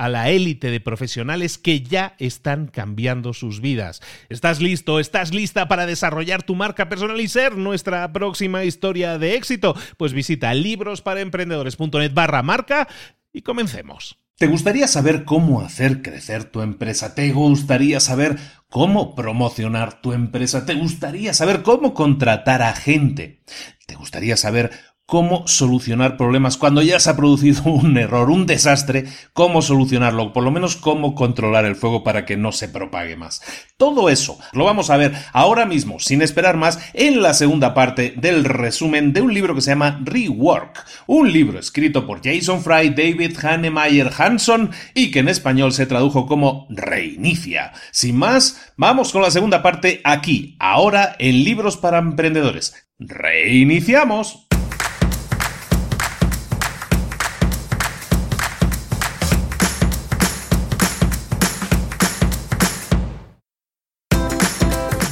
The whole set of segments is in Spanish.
a la élite de profesionales que ya están cambiando sus vidas. ¿Estás listo? ¿Estás lista para desarrollar tu marca personal y ser nuestra próxima historia de éxito? Pues visita librosparaemprendedores.net barra marca y comencemos. ¿Te gustaría saber cómo hacer crecer tu empresa? ¿Te gustaría saber cómo promocionar tu empresa? ¿Te gustaría saber cómo contratar a gente? ¿Te gustaría saber cómo solucionar problemas cuando ya se ha producido un error, un desastre, cómo solucionarlo, por lo menos cómo controlar el fuego para que no se propague más. Todo eso lo vamos a ver ahora mismo, sin esperar más, en la segunda parte del resumen de un libro que se llama Rework, un libro escrito por Jason Fry, David Hannemeyer Hanson y que en español se tradujo como Reinicia. Sin más, vamos con la segunda parte aquí, ahora en Libros para Emprendedores. Reiniciamos.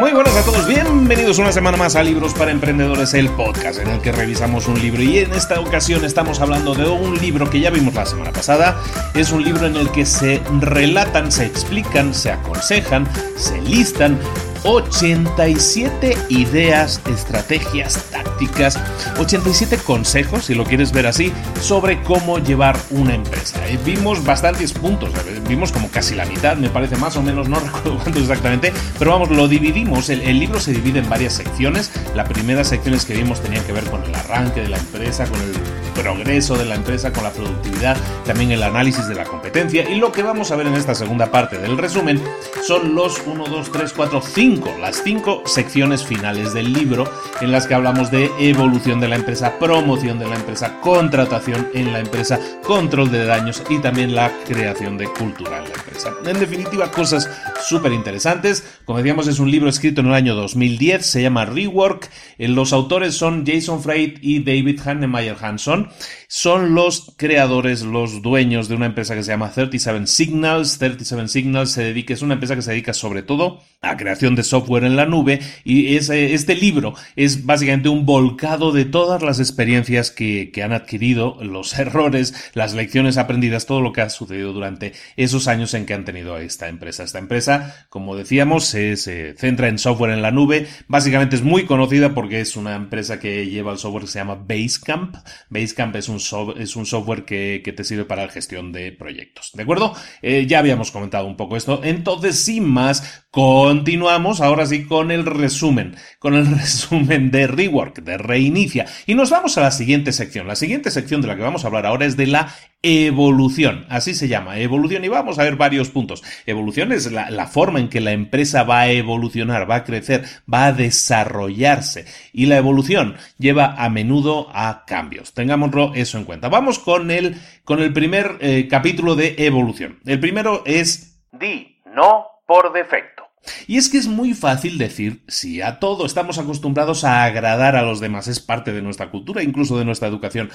Muy buenas a todos, bienvenidos una semana más a Libros para Emprendedores, el podcast en el que revisamos un libro y en esta ocasión estamos hablando de un libro que ya vimos la semana pasada. Es un libro en el que se relatan, se explican, se aconsejan, se listan 87 ideas, estrategias, tácticas, 87 consejos, si lo quieres ver así, sobre cómo llevar una empresa. Eh, vimos bastantes puntos, vimos como casi la mitad, me parece más o menos, no recuerdo cuánto exactamente, pero vamos, lo dividimos, el, el libro se divide en varias secciones. La primera secciones que vimos tenían que ver con el arranque de la empresa, con el progreso de la empresa, con la productividad, también el análisis de la competencia y lo que vamos a ver en esta segunda parte del resumen son los 1, 2, 3, 4, 5, las 5 secciones finales del libro en las que hablamos de evolución de la empresa, promoción de la empresa, contratación en la empresa, control de daños y también la creación de cultura en la empresa. En definitiva, cosas súper interesantes. Como decíamos, es un libro escrito en el año 2010, se llama Rework. Los autores son Jason Frey y David Hannemeyer Hanson son, los creadores, los dueños de una empresa que se llama 37 Signals. 37 Signals se dedica, es una empresa que se dedica sobre todo a creación de software en la nube y este libro es básicamente un volcado de todas las experiencias que, han adquirido, los errores, las lecciones aprendidas, todo lo que ha sucedido durante esos años en que han tenido esta empresa. Esta empresa, como decíamos, se, centra en software en la nube. Básicamente es muy conocida porque es una empresa que lleva el software que se llama Basecamp. Basecamp es un, es un software que, te sirve para la gestión de proyectos. ¿De acuerdo? Eh, ya habíamos comentado un poco esto. Entonces, sin más, continuamos ahora sí con el resumen, con el resumen de Rework, de Reinicia. Y nos vamos a la siguiente sección. La siguiente sección de la que vamos a hablar ahora es de la evolución, así se llama, evolución, y vamos a ver varios puntos. Evolución es la, forma en que la empresa va a evolucionar, va a crecer, va a desarrollarse, y la evolución lleva a menudo a cambios. Tengámoslo eso en cuenta. Vamos con el, con el primer eh, capítulo de evolución. El primero es di no por defecto. Y es que es muy fácil decir sí a todo. Estamos acostumbrados a agradar a los demás. Es parte de nuestra cultura, incluso de nuestra educación.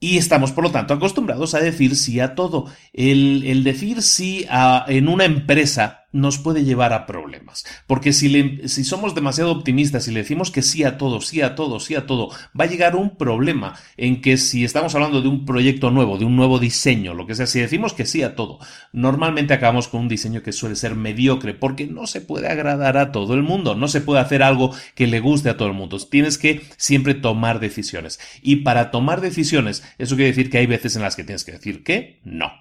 Y estamos, por lo tanto, acostumbrados a decir sí a todo. El, decir sí a, en una empresa nos puede llevar a problemas. Porque si, si somos demasiado optimistas y le decimos que sí a todo, sí a todo, sí a todo, va a llegar un problema en que si estamos hablando de un proyecto nuevo, de un nuevo diseño, lo que sea, si decimos que sí a todo, normalmente acabamos con un diseño que suele ser mediocre porque no se puede agradar a todo el mundo, no se puede hacer algo que le guste a todo el mundo. Tienes que siempre tomar decisiones. Y para tomar decisiones, eso quiere decir que hay veces en las que tienes que decir que no.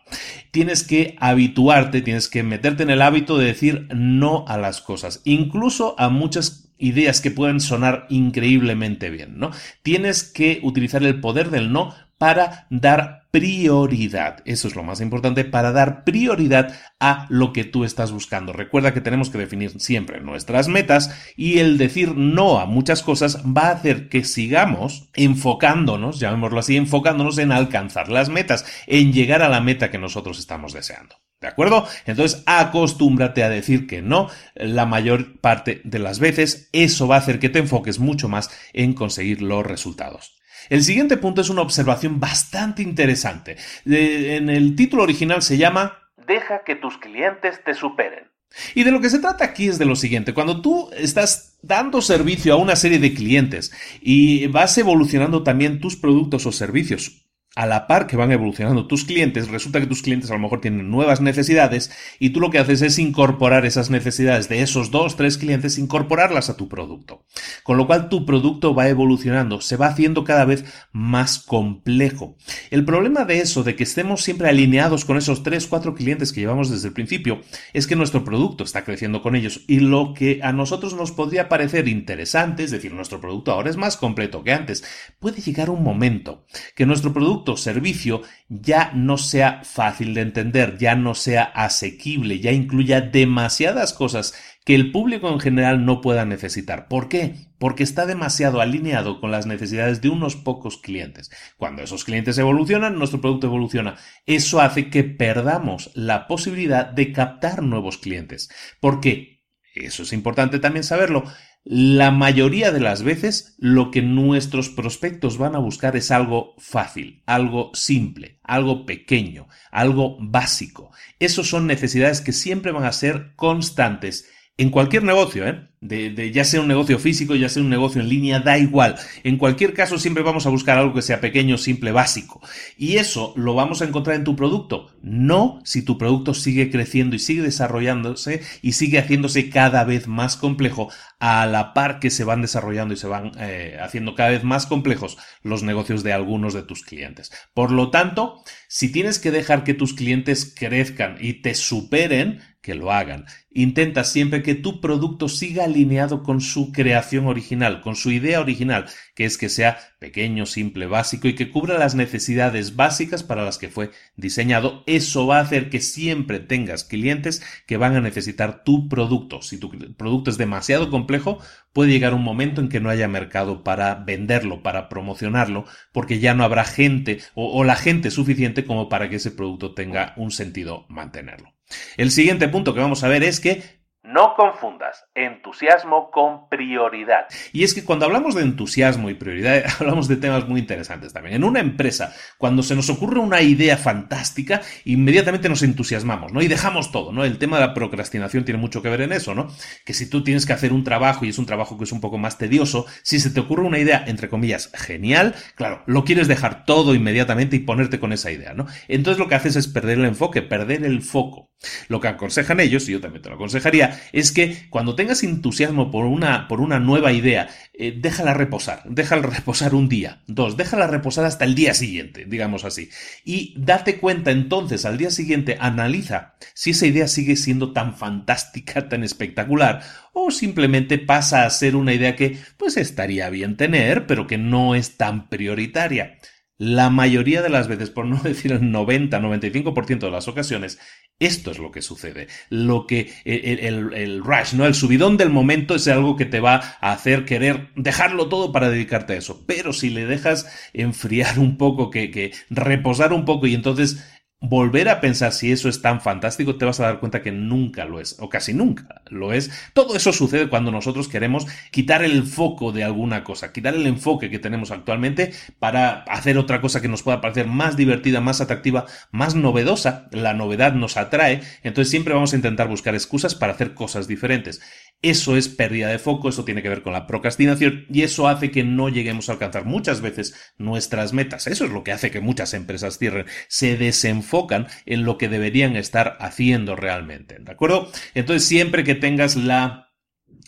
Tienes que habituarte, tienes que meterte en el hábito de decir no a las cosas, incluso a muchas ideas que pueden sonar increíblemente bien, ¿no? Tienes que utilizar el poder del no para dar prioridad. Eso es lo más importante, para dar prioridad a lo que tú estás buscando. Recuerda que tenemos que definir siempre nuestras metas y el decir no a muchas cosas va a hacer que sigamos enfocándonos, llamémoslo así, enfocándonos en alcanzar las metas, en llegar a la meta que nosotros estamos deseando. ¿De acuerdo? Entonces, acostúmbrate a decir que no la mayor parte de las veces. Eso va a hacer que te enfoques mucho más en conseguir los resultados. El siguiente punto es una observación bastante interesante. en el título original se llama Deja que tus clientes te superen. Y de lo que se trata aquí es de lo siguiente, cuando tú estás dando servicio a una serie de clientes y vas evolucionando también tus productos o servicios a la par que van evolucionando tus clientes, resulta que tus clientes a lo mejor tienen nuevas necesidades y tú lo que haces es incorporar esas necesidades de esos dos, tres clientes, incorporarlas a tu producto. Con lo cual tu producto va evolucionando, se va haciendo cada vez más complejo. El problema de eso, de que estemos siempre alineados con esos tres, cuatro clientes que llevamos desde el principio, es que nuestro producto está creciendo con ellos y lo que a nosotros nos podría parecer interesante, es decir, nuestro producto ahora es más completo que antes, puede llegar un momento que nuestro producto servicio ya no sea fácil de entender, ya no sea asequible, ya incluya demasiadas cosas que el público en general no pueda necesitar. ¿Por qué? Porque está demasiado alineado con las necesidades de unos pocos clientes. Cuando esos clientes evolucionan, nuestro producto evoluciona. Eso hace que perdamos la posibilidad de captar nuevos clientes. Porque, eso es importante también saberlo, la mayoría de las veces lo que nuestros prospectos van a buscar es algo fácil, algo simple, algo pequeño, algo básico. Esas son necesidades que siempre van a ser constantes en cualquier negocio, ¿eh? De, ya sea un negocio físico, ya sea un negocio en línea, da igual. En cualquier caso, siempre vamos a buscar algo que sea pequeño, simple, básico. Y eso lo vamos a encontrar en tu producto. No si tu producto sigue creciendo y sigue desarrollándose y sigue haciéndose cada vez más complejo a la par que se van desarrollando y se van eh, haciendo cada vez más complejos los negocios de algunos de tus clientes. Por lo tanto, si tienes que dejar que tus clientes crezcan y te superen, que lo hagan. Intenta siempre que tu producto siga alineado con su creación original, con su idea original, que es que sea pequeño, simple, básico y que cubra las necesidades básicas para las que fue diseñado. Eso va a hacer que siempre tengas clientes que van a necesitar tu producto. Si tu producto es demasiado complejo, puede llegar un momento en que no haya mercado para venderlo, para promocionarlo, porque ya no habrá gente o, la gente suficiente como para que ese producto tenga un sentido mantenerlo. El siguiente punto que vamos a ver es que No confundas entusiasmo con prioridad. Y es que cuando hablamos de entusiasmo y prioridad, hablamos de temas muy interesantes también. En una empresa, cuando se nos ocurre una idea fantástica, inmediatamente nos entusiasmamos, ¿no? Y dejamos todo, ¿no? El tema de la procrastinación tiene mucho que ver en eso, ¿no? Que si tú tienes que hacer un trabajo y es un trabajo que es un poco más tedioso, si se te ocurre una idea, entre comillas, genial, claro, lo quieres dejar todo inmediatamente y ponerte con esa idea, ¿no? Entonces lo que haces es perder el enfoque, perder el foco. Lo que aconsejan ellos, y yo también te lo aconsejaría, es que cuando tengas entusiasmo por una, por una nueva idea, eh, déjala reposar, déjala reposar un día, dos, déjala reposar hasta el día siguiente, digamos así. Y date cuenta entonces al día siguiente, analiza si esa idea sigue siendo tan fantástica, tan espectacular, o simplemente pasa a ser una idea que pues estaría bien tener, pero que no es tan prioritaria. La mayoría de las veces, por no decir el 90-95% de las ocasiones, esto es lo que sucede. Lo que el, rush, ¿no? El subidón del momento es algo que te va a hacer querer dejarlo todo para dedicarte a eso. Pero si le dejas enfriar un poco, que, que reposar un poco y entonces volver a pensar si eso es tan fantástico, te vas a dar cuenta que nunca lo es, o casi nunca lo es. Todo eso sucede cuando nosotros queremos quitar el foco de alguna cosa, quitar el enfoque que tenemos actualmente para hacer otra cosa que nos pueda parecer más divertida, más atractiva, más novedosa. La novedad nos atrae, entonces siempre vamos a intentar buscar excusas para hacer cosas diferentes. Eso es pérdida de foco, eso tiene que ver con la procrastinación y eso hace que no lleguemos a alcanzar muchas veces nuestras metas. Eso es lo que hace que muchas empresas cierren, se desenfocan en lo que deberían estar haciendo realmente. ¿De acuerdo? Entonces siempre que tengas la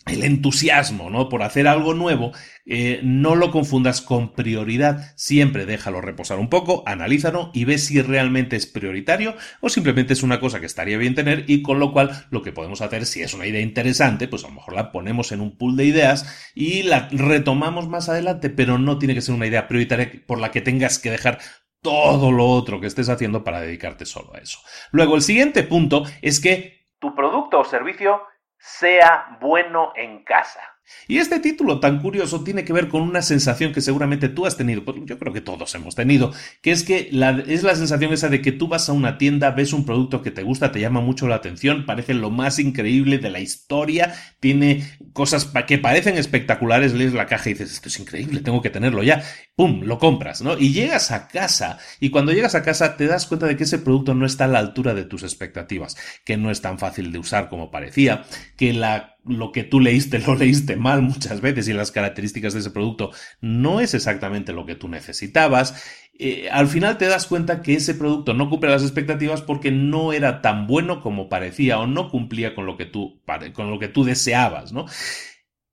el entusiasmo, ¿no? Por hacer algo nuevo, eh, no lo confundas con prioridad. Siempre déjalo reposar un poco, analízalo y ve si realmente es prioritario o simplemente es una cosa que estaría bien tener y con lo cual lo que podemos hacer, si es una idea interesante, pues a lo mejor la ponemos en un pool de ideas y la retomamos más adelante, pero no tiene que ser una idea prioritaria por la que tengas que dejar todo lo otro que estés haciendo para dedicarte solo a eso. Luego, el siguiente punto es que tu producto o servicio sea bueno en casa. Y este título tan curioso tiene que ver con una sensación que seguramente tú has tenido, pues yo creo que todos hemos tenido, que es que es la sensación esa de que tú vas a una tienda, ves un producto que te gusta, te llama mucho la atención, parece lo más increíble de la historia, tiene cosas que parecen espectaculares, lees la caja y dices, esto es increíble, tengo que tenerlo ya, ¡pum!, lo compras, ¿no? Y llegas a casa, y cuando llegas a casa te das cuenta de que ese producto no está a la altura de tus expectativas, que no es tan fácil de usar como parecía, que la lo que tú leíste lo leíste mal muchas veces y las características de ese producto no es exactamente lo que tú necesitabas. Eh, al final te das cuenta que ese producto no cumple las expectativas porque no era tan bueno como parecía o no cumplía con lo que tú, con lo que tú deseabas, ¿no?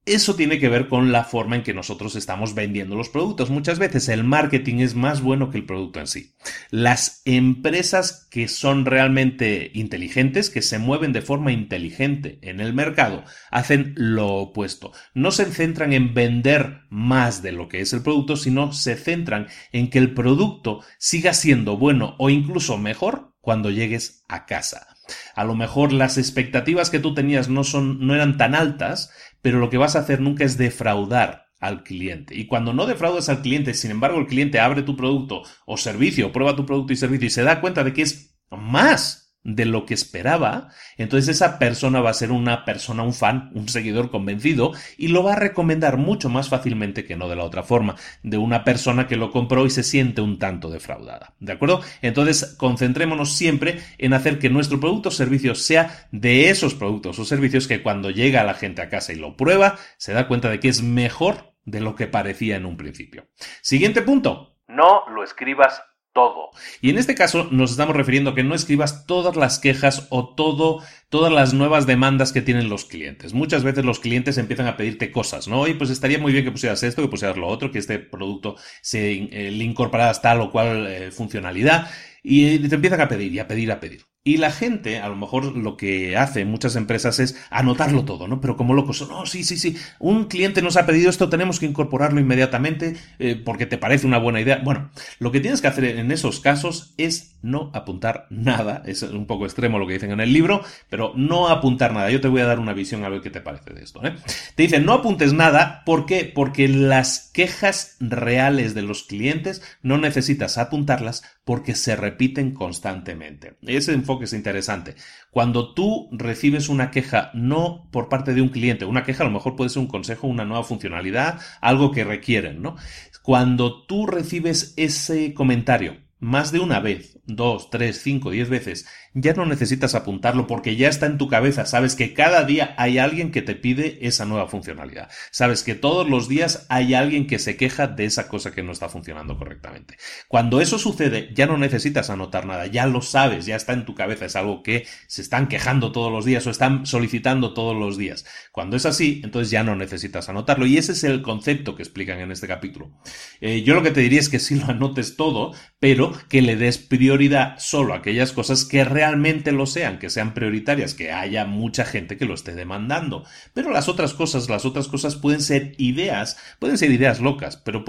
Eso tiene que ver con la forma en que nosotros estamos vendiendo los productos. Muchas veces el marketing es más bueno que el producto en sí. Las empresas que son realmente inteligentes, que se mueven de forma inteligente en el mercado, hacen lo opuesto. No se centran en vender más de lo que es el producto, sino se centran en que el producto siga siendo bueno o incluso mejor cuando llegues a casa. A lo mejor las expectativas que tú tenías no son no eran tan altas, pero lo que vas a hacer nunca es defraudar al cliente. Y cuando no defraudas al cliente, sin embargo, el cliente abre tu producto o servicio, prueba tu producto y servicio y se da cuenta de que es más de lo que esperaba, entonces esa persona va a ser una persona, un fan, un seguidor convencido y lo va a recomendar mucho más fácilmente que no de la otra forma, de una persona que lo compró y se siente un tanto defraudada. ¿De acuerdo? Entonces concentrémonos siempre en hacer que nuestro producto o servicio sea de esos productos o servicios que cuando llega la gente a casa y lo prueba, se da cuenta de que es mejor de lo que parecía en un principio. Siguiente punto. No lo escribas todo. Y en este caso nos estamos refiriendo a que no escribas todas las quejas o todo, todas las nuevas demandas que tienen los clientes. Muchas veces los clientes empiezan a pedirte cosas, ¿no? Y pues estaría muy bien que pusieras esto, que pusieras lo otro, que este producto se eh, le incorporaras tal o cual eh, funcionalidad. Y te empiezan a pedir y a pedir, a pedir. Y la gente, a lo mejor lo que hace muchas empresas es anotarlo todo, ¿no? Pero como locos, no, sí, sí, sí, un cliente nos ha pedido esto, tenemos que incorporarlo inmediatamente eh, porque te parece una buena idea. Bueno, lo que tienes que hacer en esos casos es no apuntar nada, es un poco extremo lo que dicen en el libro, pero no apuntar nada. Yo te voy a dar una visión a ver qué te parece de esto. ¿eh? Te dicen, no apuntes nada. ¿Por qué? Porque las quejas reales de los clientes no necesitas apuntarlas porque se repiten constantemente. Ese enfoque es interesante. Cuando tú recibes una queja no por parte de un cliente, una queja a lo mejor puede ser un consejo, una nueva funcionalidad, algo que requieren, ¿no? Cuando tú recibes ese comentario más de una vez, dos, tres, cinco, diez veces, ya no necesitas apuntarlo porque ya está en tu cabeza. Sabes que cada día hay alguien que te pide esa nueva funcionalidad. Sabes que todos los días hay alguien que se queja de esa cosa que no está funcionando correctamente. Cuando eso sucede, ya no necesitas anotar nada, ya lo sabes, ya está en tu cabeza. Es algo que se están quejando todos los días o están solicitando todos los días. Cuando es así, entonces ya no necesitas anotarlo. Y ese es el concepto que explican en este capítulo. Eh, yo lo que te diría es que sí lo anotes todo, pero que le des prioridad solo a aquellas cosas que realmente lo sean, que sean prioritarias, que haya mucha gente que lo esté demandando. Pero las otras cosas, las otras cosas pueden ser ideas, pueden ser ideas locas, pero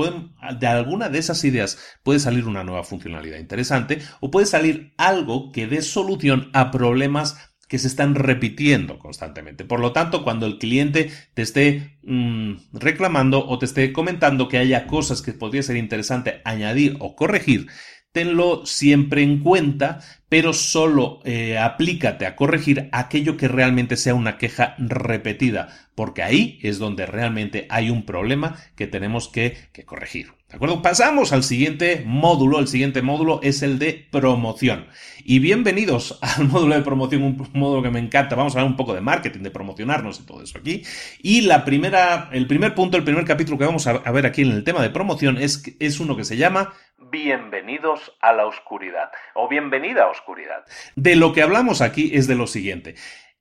de alguna de esas ideas puede salir una nueva funcionalidad interesante o puede salir algo que dé solución a problemas que se están repitiendo constantemente. Por lo tanto, cuando el cliente te esté mm, reclamando o te esté comentando que haya cosas que podría ser interesante añadir o corregir, tenlo siempre en cuenta, pero solo eh, aplícate a corregir aquello que realmente sea una queja repetida, porque ahí es donde realmente hay un problema que tenemos que, corregir. ¿De acuerdo? Pasamos al siguiente módulo. El siguiente módulo es el de promoción. Y bienvenidos al módulo de promoción, un módulo que me encanta. Vamos a hablar un poco de marketing, de promocionarnos y todo eso aquí. Y la primera, el primer punto, el primer capítulo que vamos a ver aquí en el tema de promoción es uno que se llama Bienvenidos a la oscuridad o bienvenida a oscuridad. De lo que hablamos aquí es de lo siguiente.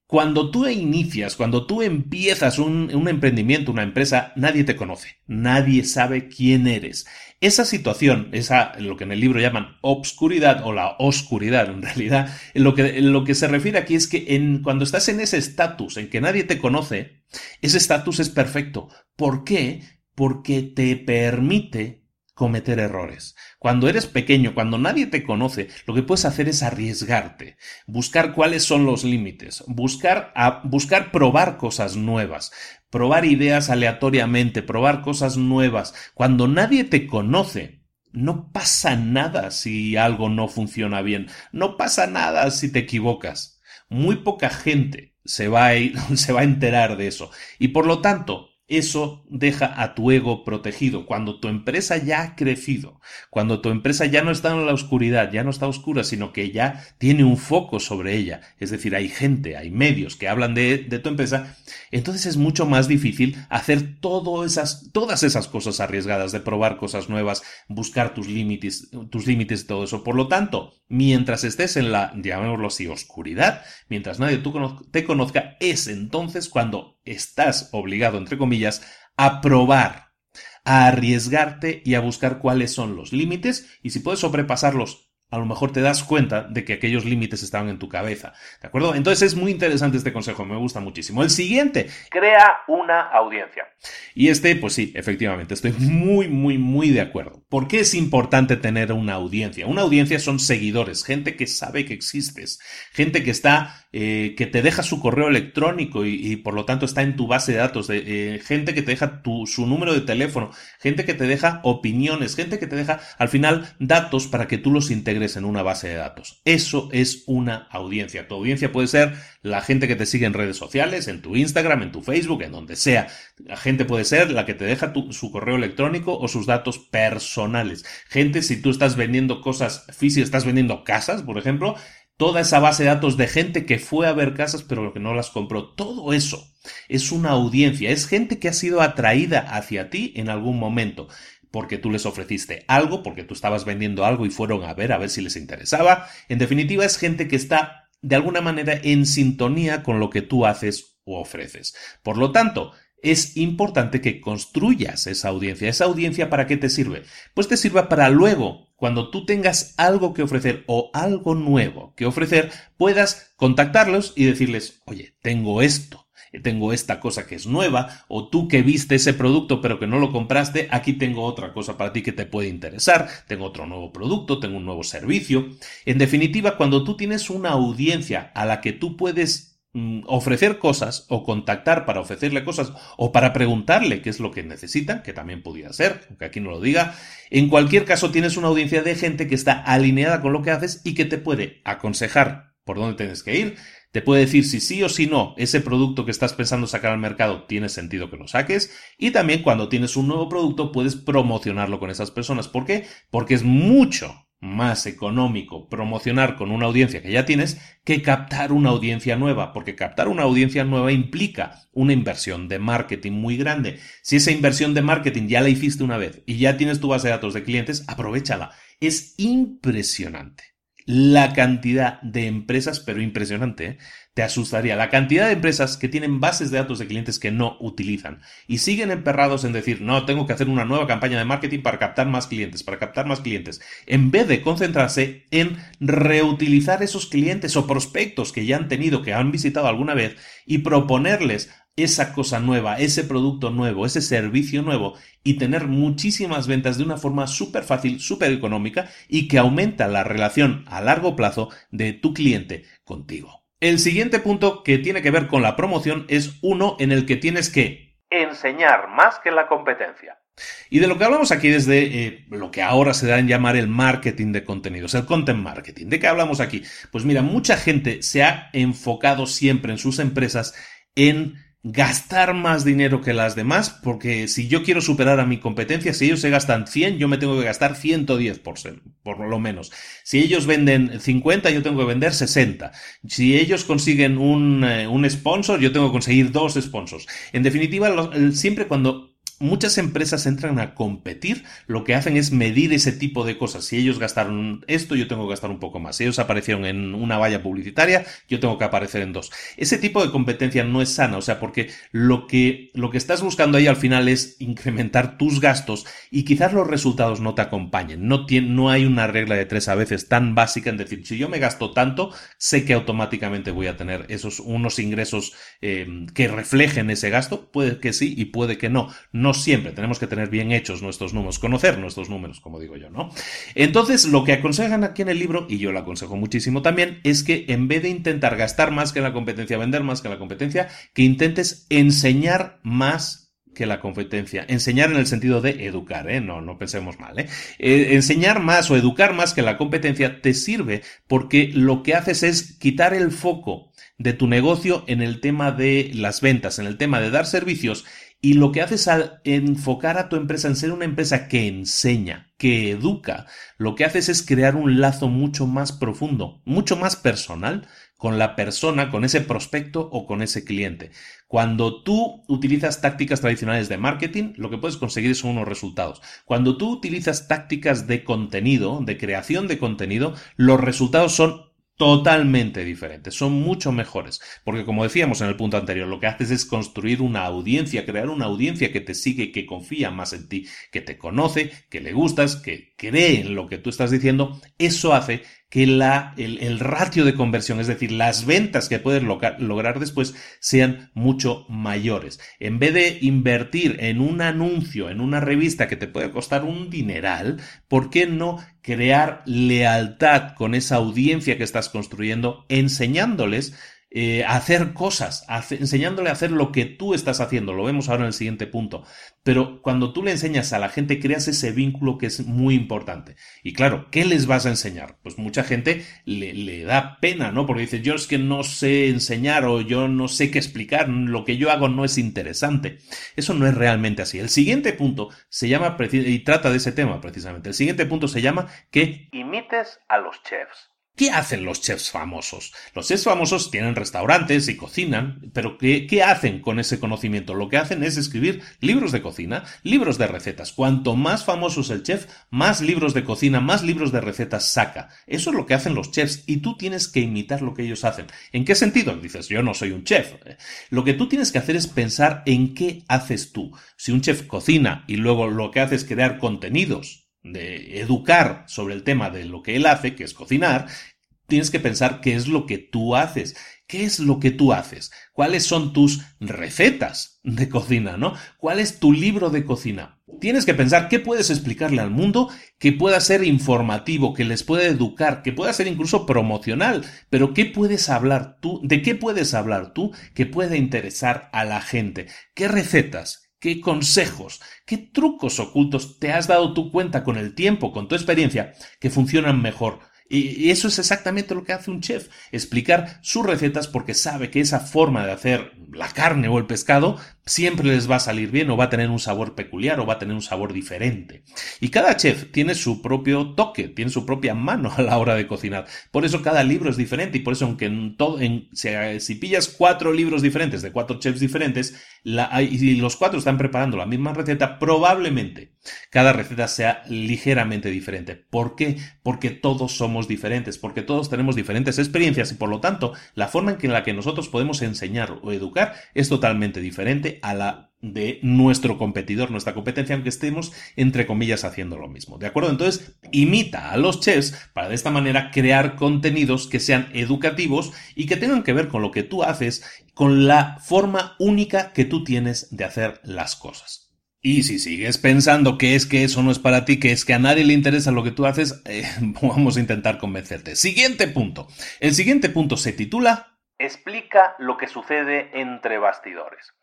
Cuando tú inicias, cuando tú empiezas un, emprendimiento, una empresa, nadie te conoce, nadie sabe quién eres. Esa situación, esa, lo que en el libro llaman obscuridad o la oscuridad en realidad, lo que, lo que se refiere aquí es que cuando estás en ese estatus en que nadie te conoce, ese estatus es perfecto. ¿Por qué? Porque te permite cometer errores. Cuando eres pequeño, cuando nadie te conoce, lo que puedes hacer es arriesgarte, buscar cuáles son los límites, buscar, buscar probar cosas nuevas, probar ideas aleatoriamente, probar cosas nuevas. Cuando nadie te conoce, no pasa nada si algo no funciona bien, no pasa nada si te equivocas. Muy poca gente se va se va a enterar de eso. Y por lo tanto, eso deja a tu ego protegido. Cuando tu empresa ya ha crecido, cuando tu empresa ya no está en la oscuridad, ya no está oscura, sino que ya tiene un foco sobre ella, es decir, hay gente, hay medios que hablan de, tu empresa, entonces es mucho más difícil hacer todas esas cosas arriesgadas, de probar cosas nuevas, buscar tus límites, tus límites y todo eso. Por lo tanto, mientras estés en la, llamémoslo así, oscuridad, mientras nadie te conozca, es entonces cuando estás obligado, entre comillas, a probar, a arriesgarte y a buscar cuáles son los límites y si puedes sobrepasarlos a lo mejor te das cuenta de que aquellos límites estaban en tu cabeza. ¿De acuerdo? Entonces es muy interesante este consejo, me gusta muchísimo. El siguiente, crea una audiencia. Y este, pues sí, efectivamente, estoy muy, muy, muy de acuerdo. ¿Por qué es importante tener una audiencia? Una audiencia son seguidores, gente que sabe que existes, gente que está, eh, que te deja su correo electrónico y, por lo tanto está en tu base de datos, eh, gente que te deja su número de teléfono, gente que te deja opiniones, gente que te deja al final datos para que tú los integres en una base de datos. Eso es una audiencia. Tu audiencia puede ser la gente que te sigue en redes sociales, en tu Instagram, en tu Facebook, en donde sea. La gente puede ser la que te deja su correo electrónico o sus datos personales. Gente, si tú estás vendiendo cosas físicas, estás vendiendo casas, por ejemplo, toda esa base de datos de gente que fue a ver casas pero que no las compró. Todo eso es una audiencia, es gente que ha sido atraída hacia ti en algún momento porque tú les ofreciste algo, porque tú estabas vendiendo algo y fueron a ver a ver si les interesaba. En definitiva, es gente que está de alguna manera en sintonía con lo que tú haces o ofreces. Por lo tanto, es importante que construyas esa audiencia. ¿Esa audiencia para qué te sirve? Pues te sirva para luego, cuando tú tengas algo que ofrecer o algo nuevo que ofrecer, puedas contactarlos y decirles, oye, tengo esto tengo esta cosa que es nueva, o tú que viste ese producto pero que no lo compraste, aquí tengo otra cosa para ti que te puede interesar, tengo otro nuevo producto, tengo un nuevo servicio. En definitiva, cuando tú tienes una audiencia a la que tú puedes mm, ofrecer cosas o contactar para ofrecerle cosas o para preguntarle qué es lo que necesitan, que también podría ser, aunque aquí no lo diga. En cualquier caso, tienes una audiencia de gente que está alineada con lo que haces y que te puede aconsejar por dónde tienes que ir, te puede decir si sí o si no ese producto que estás pensando sacar al mercado tiene sentido que lo saques y también cuando tienes un nuevo producto puedes promocionarlo con esas personas. ¿Por qué? Porque es mucho más económico promocionar con una audiencia que ya tienes que captar una audiencia nueva, porque captar una audiencia nueva implica una inversión de marketing muy grande. Si esa inversión de marketing ya la hiciste una vez y ya tienes tu base de datos de clientes, aprovechala. Es impresionante la cantidad de empresas, pero impresionante, ¿eh? te asustaría, la cantidad de empresas que tienen bases de datos de clientes que no utilizan y siguen emperrados en decir, no, tengo que hacer una nueva campaña de marketing para captar más clientes, para captar más clientes, en vez de concentrarse en reutilizar esos clientes o prospectos que ya han tenido, que han visitado alguna vez y proponerles esa cosa nueva, ese producto nuevo, ese servicio nuevo y tener muchísimas ventas de una forma súper fácil, súper económica y que aumenta la relación a largo plazo de tu cliente contigo. El siguiente punto que tiene que ver con la promoción es uno en el que tienes que enseñar más que la competencia. Y de lo que hablamos aquí es de eh, lo que ahora se da en llamar el marketing de contenidos, el content marketing. ¿De qué hablamos aquí? Pues mira, mucha gente se ha enfocado siempre en sus empresas en gastar más dinero que las demás, porque si yo quiero superar a mi competencia, si ellos se gastan 100, yo me tengo que gastar 110 por, por lo menos. Si ellos venden 50, yo tengo que vender 60. Si ellos consiguen un, eh, un sponsor, yo tengo que conseguir dos sponsors. En definitiva, siempre cuando muchas empresas entran a competir, lo que hacen es medir ese tipo de cosas. Si ellos gastaron esto, yo tengo que gastar un poco más. Si ellos aparecieron en una valla publicitaria, yo tengo que aparecer en dos. Ese tipo de competencia no es sana, o sea, porque lo que, lo que estás buscando ahí al final es incrementar tus gastos y quizás los resultados no te acompañen. No, no hay una regla de tres a veces tan básica en decir, si yo me gasto tanto, sé que automáticamente voy a tener esos unos ingresos eh, que reflejen ese gasto. Puede que sí y puede que no. No siempre, tenemos que tener bien hechos nuestros números, conocer nuestros números, como digo yo, ¿no? Entonces, lo que aconsejan aquí en el libro, y yo lo aconsejo muchísimo también, es que en vez de intentar gastar más que la competencia, vender más que la competencia, que intentes enseñar más que la competencia. Enseñar en el sentido de educar, ¿eh? No, no pensemos mal, ¿eh? ¿eh? Enseñar más o educar más que la competencia te sirve porque lo que haces es quitar el foco de tu negocio en el tema de las ventas, en el tema de dar servicios y lo que haces al enfocar a tu empresa en ser una empresa que enseña, que educa, lo que haces es crear un lazo mucho más profundo, mucho más personal con la persona, con ese prospecto o con ese cliente. Cuando tú utilizas tácticas tradicionales de marketing, lo que puedes conseguir son unos resultados. Cuando tú utilizas tácticas de contenido, de creación de contenido, los resultados son totalmente diferentes, son mucho mejores, porque como decíamos en el punto anterior, lo que haces es construir una audiencia, crear una audiencia que te sigue, que confía más en ti, que te conoce, que le gustas, que cree en lo que tú estás diciendo, eso hace que la, el, ratio de conversión, es decir, las ventas que puedes lograr después sean mucho mayores. En vez de invertir en un anuncio, en una revista que te puede costar un dineral, ¿por qué no crear lealtad con esa audiencia que estás construyendo, enseñándoles eh, hacer cosas, enseñándole a hacer lo que tú estás haciendo. Lo vemos ahora en el siguiente punto. Pero cuando tú le enseñas a la gente, creas ese vínculo que es muy importante. Y claro, ¿qué les vas a enseñar? Pues mucha gente le, le da pena, ¿no? Porque dice, yo es que no sé enseñar o yo no sé qué explicar, lo que yo hago no es interesante. Eso no es realmente así. El siguiente punto se llama, y trata de ese tema precisamente, el siguiente punto se llama que imites a los chefs. ¿Qué hacen los chefs famosos? Los chefs famosos tienen restaurantes y cocinan, pero ¿qué, ¿qué, hacen con ese conocimiento? Lo que hacen es escribir libros de cocina, libros de recetas. Cuanto más famoso es el chef, más libros de cocina, más libros de recetas saca. Eso es lo que hacen los chefs y tú tienes que imitar lo que ellos hacen. ¿En qué sentido? Dices, yo no soy un chef. Lo que tú tienes que hacer es pensar en qué haces tú. Si un chef cocina y luego lo que hace es crear contenidos de educar sobre el tema de lo que él hace, que es cocinar, tienes que pensar qué es lo que tú haces. ¿Qué es lo que tú haces? ¿Cuáles son tus recetas de cocina, no? ¿Cuál es tu libro de cocina? Tienes que pensar qué puedes explicarle al mundo que pueda ser informativo, que les pueda educar, que pueda ser incluso promocional, pero qué puedes hablar tú, de qué puedes hablar tú que pueda interesar a la gente. ¿Qué recetas? ¿Qué consejos? ¿Qué trucos ocultos te has dado tu cuenta con el tiempo, con tu experiencia, que funcionan mejor? Y eso es exactamente lo que hace un chef, explicar sus recetas porque sabe que esa forma de hacer la carne o el pescado siempre les va a salir bien o va a tener un sabor peculiar o va a tener un sabor diferente. Y cada chef tiene su propio toque, tiene su propia mano a la hora de cocinar. Por eso cada libro es diferente y por eso aunque en todo, en, si, pillas cuatro libros diferentes de cuatro chefs diferentes y los cuatro están preparando la misma receta, probablemente cada receta sea ligeramente diferente. ¿Por qué? Porque todos somos diferentes, porque todos tenemos diferentes experiencias y por lo tanto la forma en la que nosotros podemos enseñar o educar es totalmente diferente a la de nuestro competidor, nuestra competencia, aunque estemos, entre comillas, haciendo lo mismo. ¿De acuerdo? Entonces, imita a los chefs para de esta manera crear contenidos que sean educativos y que tengan que ver con lo que tú haces, con la forma única que tú tienes de hacer las cosas. Y si sigues pensando que es que eso no es para ti, que es que a nadie le interesa lo que tú haces, eh, vamos a intentar convencerte. Siguiente punto. El siguiente punto se titula Explica lo que sucede entre bastidores.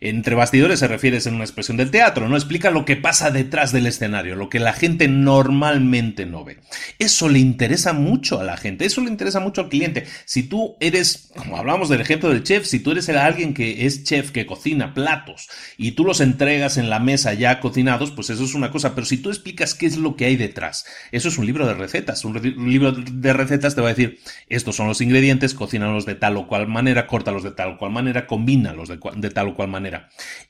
Entre bastidores se refiere en una expresión del teatro, no explica lo que pasa detrás del escenario, lo que la gente normalmente no ve. Eso le interesa mucho a la gente, eso le interesa mucho al cliente. Si tú eres, como hablamos del ejemplo del chef, si tú eres alguien que es chef, que cocina platos y tú los entregas en la mesa ya cocinados, pues eso es una cosa, pero si tú explicas qué es lo que hay detrás, eso es un libro de recetas. Un, libro de recetas te va a decir, estos son los ingredientes, cocínalos de tal o cual manera, córtalos de tal o cual manera, combínalos de, de tal o cual manera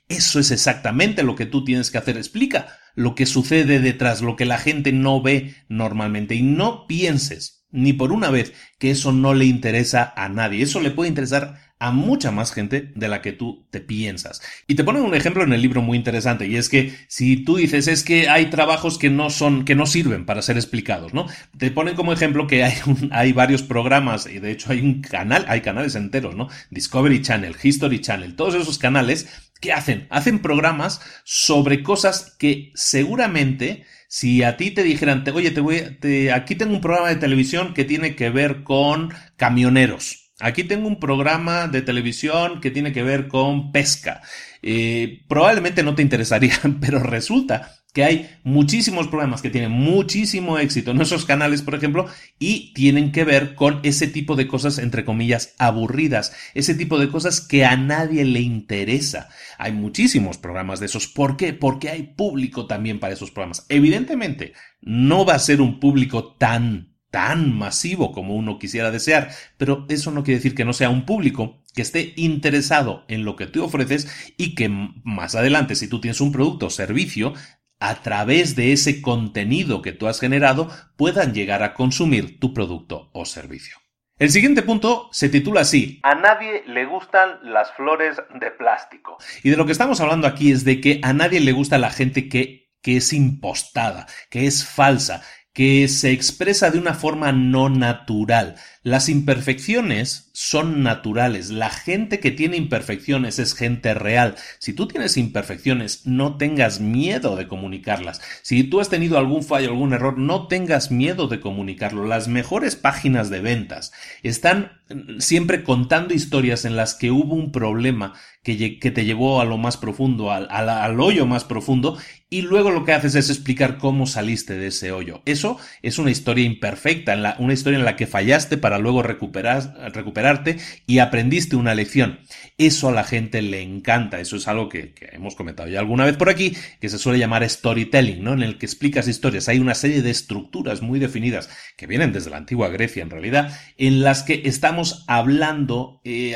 eso es exactamente lo que tú tienes que hacer. Explica lo que sucede detrás, lo que la gente no ve normalmente. Y no pienses ni por una vez que eso no le interesa a nadie. Eso le puede interesar a mucha más gente de la que tú te piensas. Y te ponen un ejemplo en el libro muy interesante y es que si tú dices es que hay trabajos que no son que no sirven para ser explicados, ¿no? Te ponen como ejemplo que hay hay varios programas y de hecho hay un canal, hay canales enteros, ¿no? Discovery Channel, History Channel, todos esos canales ¿qué hacen? Hacen programas sobre cosas que seguramente si a ti te dijeran, oye, te voy, te, aquí tengo un programa de televisión que tiene que ver con camioneros, Aquí tengo un programa de televisión que tiene que ver con pesca. Eh, probablemente no te interesaría, pero resulta que hay muchísimos programas que tienen muchísimo éxito en esos canales, por ejemplo, y tienen que ver con ese tipo de cosas, entre comillas, aburridas, ese tipo de cosas que a nadie le interesa. Hay muchísimos programas de esos. ¿Por qué? Porque hay público también para esos programas. Evidentemente, no va a ser un público tan tan masivo como uno quisiera desear, pero eso no quiere decir que no sea un público que esté interesado en lo que tú ofreces y que más adelante, si tú tienes un producto o servicio, a través de ese contenido que tú has generado, puedan llegar a consumir tu producto o servicio. El siguiente punto se titula así. A nadie le gustan las flores de plástico. Y de lo que estamos hablando aquí es de que a nadie le gusta la gente que, que es impostada, que es falsa, que se expresa de una forma no natural. Las imperfecciones son naturales. La gente que tiene imperfecciones es gente real. Si tú tienes imperfecciones, no tengas miedo de comunicarlas. Si tú has tenido algún fallo, algún error, no tengas miedo de comunicarlo. Las mejores páginas de ventas están siempre contando historias en las que hubo un problema que, te llevó a lo más profundo, al, al, hoyo más profundo, y luego lo que haces es explicar cómo saliste de ese hoyo. Eso es una historia imperfecta, una historia en la que fallaste para luego recuperar, recuperarte y aprendiste una lección. Eso a la gente le encanta, eso es algo que, hemos comentado ya alguna vez por aquí, que se suele llamar storytelling, ¿no? En el que explicas historias. Hay una serie de estructuras muy definidas que vienen desde la antigua Grecia en realidad, en las que estamos hablando, eh,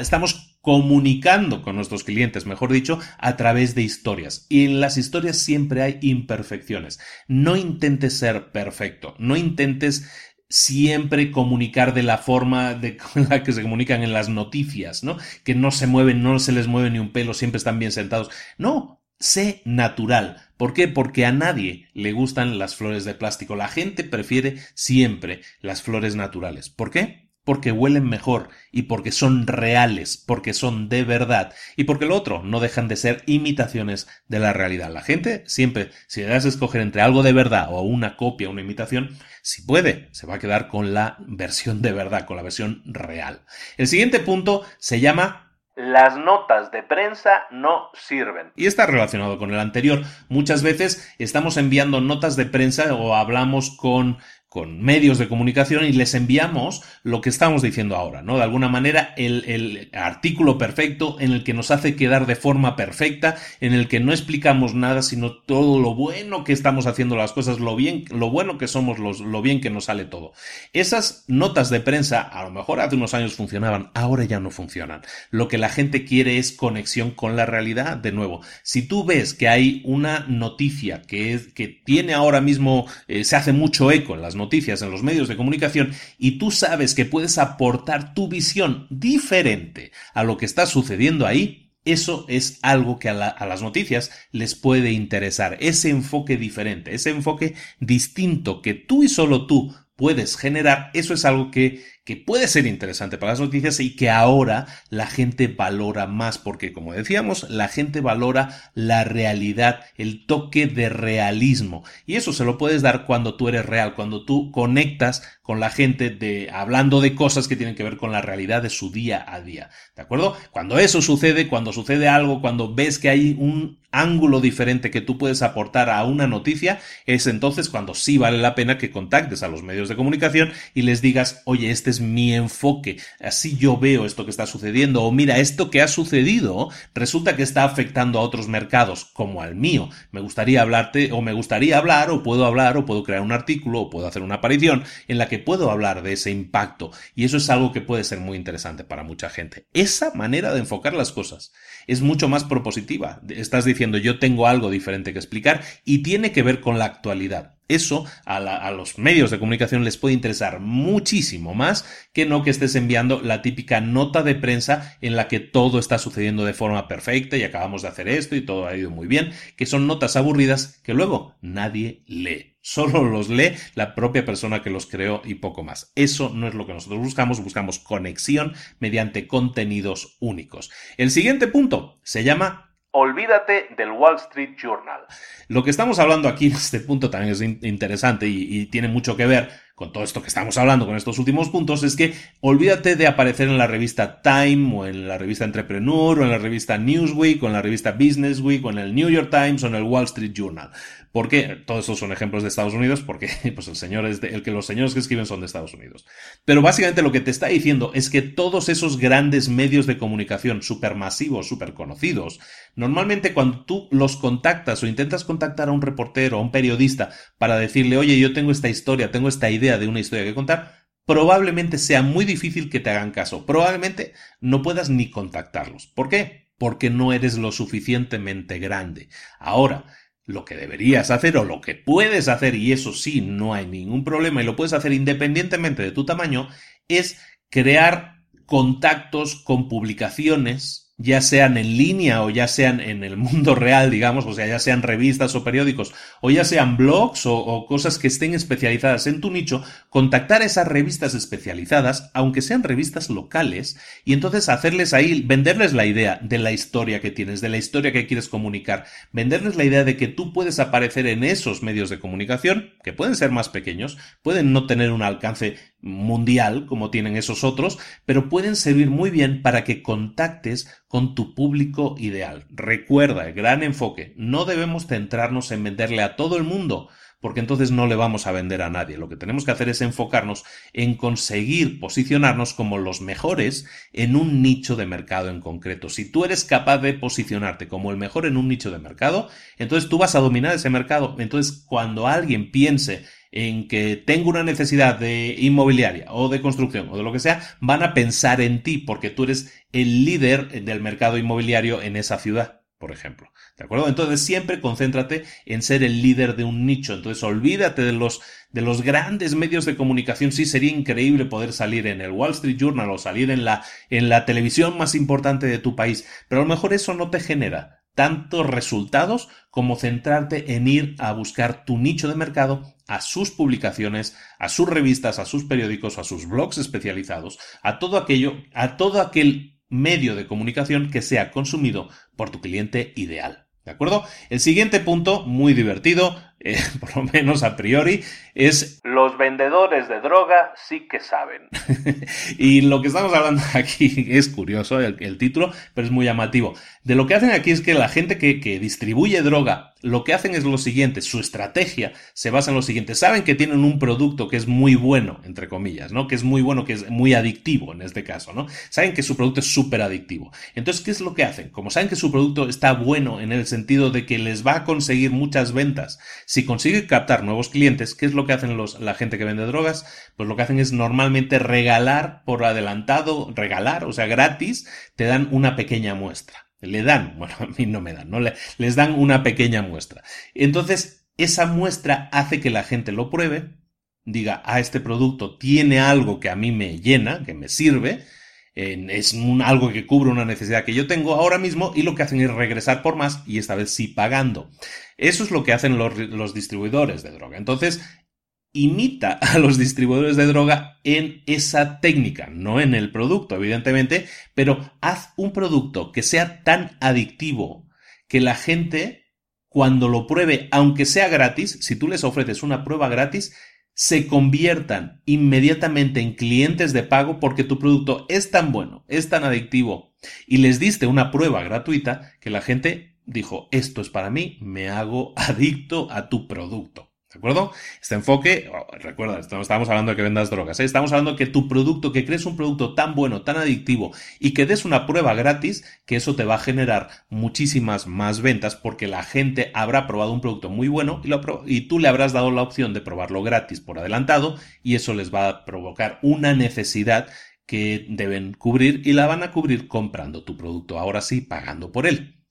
estamos comunicando con nuestros clientes, mejor dicho, a través de historias. Y en las historias siempre hay imperfecciones. No intentes ser perfecto, no intentes siempre comunicar de la forma de la que se comunican en las noticias, ¿no? Que no se mueven, no se les mueve ni un pelo, siempre están bien sentados. No, sé natural. ¿Por qué? Porque a nadie le gustan las flores de plástico. La gente prefiere siempre las flores naturales. ¿Por qué? Porque huelen mejor y porque son reales, porque son de verdad y porque lo otro no dejan de ser imitaciones de la realidad. La gente siempre, si le das a escoger entre algo de verdad o una copia, una imitación, si puede, se va a quedar con la versión de verdad, con la versión real. El siguiente punto se llama las notas de prensa no sirven. Y está relacionado con el anterior. Muchas veces estamos enviando notas de prensa o hablamos con con medios de comunicación y les enviamos lo que estamos diciendo ahora, ¿no? De alguna manera el, artículo perfecto en el que nos hace quedar de forma perfecta, en el que no explicamos nada, sino todo lo bueno que estamos haciendo las cosas, lo bien, lo bueno que somos, lo bien que nos sale todo. Esas notas de prensa, a lo mejor hace unos años funcionaban, ahora ya no funcionan. Lo que la gente quiere es conexión con la realidad, de nuevo. Si tú ves que hay una noticia que, que tiene ahora mismo, eh, se hace mucho eco en las noticias en los medios de comunicación y tú sabes que puedes aportar tu visión diferente a lo que está sucediendo ahí, eso es algo que a, las noticias les puede interesar, ese enfoque diferente, ese enfoque distinto que tú y solo tú puedes generar, eso es algo que que puede ser interesante para las noticias y que ahora la gente valora más, porque como decíamos, la gente valora la realidad, el toque de realismo. Y eso se lo puedes dar cuando tú eres real, cuando tú conectas con la gente de hablando de cosas que tienen que ver con la realidad de su día a día. ¿De acuerdo? Cuando eso sucede, cuando sucede algo, cuando ves que hay un ángulo diferente que tú puedes aportar a una noticia, es entonces cuando sí vale la pena que contactes a los medios de comunicación y les digas, oye, este es mi enfoque, así yo veo esto que está sucediendo, o mira, esto que ha sucedido resulta que está afectando a otros mercados, como al mío. Me gustaría hablarte, o me gustaría hablar, o puedo hablar, o puedo crear un artículo, o puedo hacer una aparición en la que puedo hablar de ese impacto, y eso es algo que puede ser muy interesante para mucha gente. Esa manera de enfocar las cosas es mucho más propositiva. Estás diciendo yo tengo algo diferente que explicar y tiene que ver con la actualidad. Eso a, a, los medios de comunicación les puede interesar muchísimo más que no que estés enviando la típica nota de prensa en la que todo está sucediendo de forma perfecta y acabamos de hacer esto y todo ha ido muy bien, que son notas aburridas que luego nadie lee. Solo los lee la propia persona que los creó y poco más. Eso no es lo que nosotros buscamos, buscamos conexión mediante contenidos únicos. El siguiente punto se llama Olvídate del Wall Street Journal. Lo que estamos hablando aquí en este punto también es interesante y, y, tiene mucho que ver con todo esto que estamos hablando con estos últimos puntos, es que olvídate de aparecer en la revista Time o en la revista Entrepreneur o en la revista Newsweek o en la revista Business Week o en el New York Times o en el Wall Street Journal. ¿Por qué? Todos esos son ejemplos de Estados Unidos, porque pues el señor es el que los señores que escriben son de Estados Unidos. Pero básicamente lo que te está diciendo es que todos esos grandes medios de comunicación supermasivos, super conocidos, normalmente cuando tú los contactas o intentas contactar a un reportero a un periodista para decirle, oye, yo tengo esta historia, tengo esta idea de una historia que contar, probablemente sea muy difícil que te hagan caso. Probablemente no puedas ni contactarlos. ¿Por qué? Porque no eres lo suficientemente grande. Ahora, lo que deberías hacer o lo que puedes hacer, y eso sí, no hay ningún problema y lo puedes hacer independientemente de tu tamaño, es crear contactos con publicaciones ya sean en línea o ya sean en el mundo real, digamos, o sea, ya sean revistas o periódicos, o ya sean blogs o, cosas que estén especializadas en tu nicho, contactar esas revistas especializadas, aunque sean revistas locales, y entonces hacerles ahí, venderles la idea de la historia que tienes, de la historia que quieres comunicar, venderles la idea de que tú puedes aparecer en esos medios de comunicación, que pueden ser más pequeños, pueden no tener un alcance mundial como tienen esos otros, pero pueden servir muy bien para que contactes con tu público ideal. Recuerda, gran enfoque, no debemos centrarnos en venderle a todo el mundo, porque entonces no le vamos a vender a nadie. Lo que tenemos que hacer es enfocarnos en conseguir posicionarnos como los mejores en un nicho de mercado en concreto. Si tú eres capaz de posicionarte como el mejor en un nicho de mercado, entonces tú vas a dominar ese mercado. Entonces, cuando alguien piense en que tengo una necesidad de inmobiliaria o de construcción o de lo que sea, van a pensar en ti porque tú eres el líder del mercado inmobiliario en esa ciudad, por ejemplo. ¿De acuerdo? Entonces siempre concéntrate en ser el líder de un nicho. Entonces olvídate de los, de los grandes medios de comunicación. Sí sería increíble poder salir en el Wall Street Journal o salir en la, en la televisión más importante de tu país, pero a lo mejor eso no te genera tantos resultados como centrarte en ir a buscar tu nicho de mercado, a sus publicaciones, a sus revistas, a sus periódicos, a sus blogs especializados, a todo aquello, a todo aquel medio de comunicación que sea consumido por tu cliente ideal. ¿De acuerdo? El siguiente punto, muy divertido, eh, por lo menos a priori, es los vendedores de droga sí que saben. y lo que estamos hablando aquí es curioso el, título, pero es muy llamativo. De lo que hacen aquí es que la gente que, que distribuye droga lo que hacen es lo siguiente, su estrategia se basa en lo siguiente, saben que tienen un producto que es muy bueno, entre comillas, ¿no? Que es muy bueno, que es muy adictivo en este caso, ¿no? Saben que su producto es súper adictivo. Entonces, ¿qué es lo que hacen? Como saben que su producto está bueno en el sentido de que les va a conseguir muchas ventas, si consiguen captar nuevos clientes, ¿qué es lo que hacen los, la gente que vende drogas? Pues lo que hacen es normalmente regalar por adelantado, regalar, o sea, gratis, te dan una pequeña muestra. Le dan, bueno, a mí no me dan, ¿no? les dan una pequeña muestra. Entonces, esa muestra hace que la gente lo pruebe, diga, ah, este producto tiene algo que a mí me llena, que me sirve, es algo que cubre una necesidad que yo tengo ahora mismo y lo que hacen es regresar por más y esta vez sí pagando. Eso es lo que hacen los, los distribuidores de droga. Entonces, imita a los distribuidores de droga en esa técnica, no en el producto, evidentemente, pero haz un producto que sea tan adictivo que la gente, cuando lo pruebe, aunque sea gratis, si tú les ofreces una prueba gratis, se conviertan inmediatamente en clientes de pago porque tu producto es tan bueno, es tan adictivo y les diste una prueba gratuita que la gente dijo, esto es para mí, me hago adicto a tu producto. ¿De acuerdo? Este enfoque, oh, recuerda, estamos hablando de que vendas drogas, ¿eh? estamos hablando de que tu producto, que crees un producto tan bueno, tan adictivo y que des una prueba gratis, que eso te va a generar muchísimas más ventas porque la gente habrá probado un producto muy bueno y, tú le habrás dado la opción de probarlo gratis por adelantado y eso les va a provocar una necesidad que deben cubrir y la van a cubrir comprando tu producto, ahora sí, pagando por él.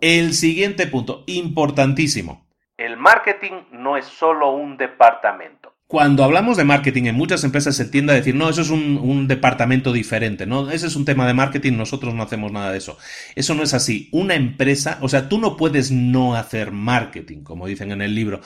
El siguiente punto, importantísimo el marketing no es solo un departamento. Cuando hablamos de marketing en muchas empresas se tiende a decir, no, eso es un, departamento diferente, no, ese es un tema de marketing, nosotros no hacemos nada de eso. Eso no es así. Una empresa, o sea, tú no puedes no hacer marketing, como dicen en el libro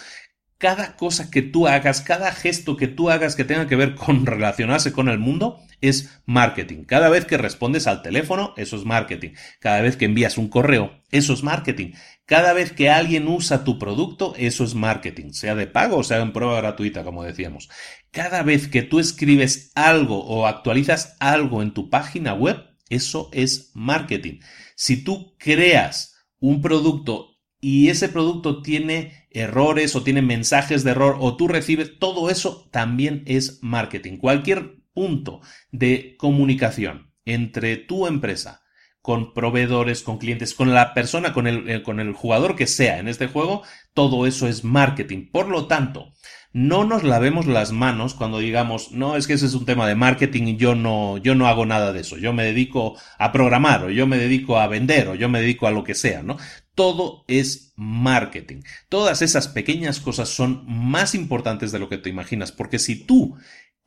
cada cosa que tú hagas, cada gesto que tú hagas que tenga que ver con relacionarse con el mundo, es marketing. Cada vez que respondes al teléfono, eso es marketing. Cada vez que envías un correo, eso es marketing. Cada vez que alguien usa tu producto, eso es marketing, sea de pago o sea en prueba gratuita, como decíamos. Cada vez que tú escribes algo o actualizas algo en tu página web, eso es marketing. Si tú creas un producto y ese producto tiene errores o tiene mensajes de error o tú recibes, todo eso también es marketing. Cualquier punto de comunicación entre tu empresa con proveedores, con clientes, con la persona, con el, eh, con el jugador que sea en este juego, todo eso es marketing. Por lo tanto, no nos lavemos las manos cuando digamos, no, es que ese es un tema de marketing y yo no, yo no hago nada de eso. Yo me dedico a programar o yo me dedico a vender o yo me dedico a lo que sea, ¿no? Todo es marketing. Todas esas pequeñas cosas son más importantes de lo que te imaginas, porque si tú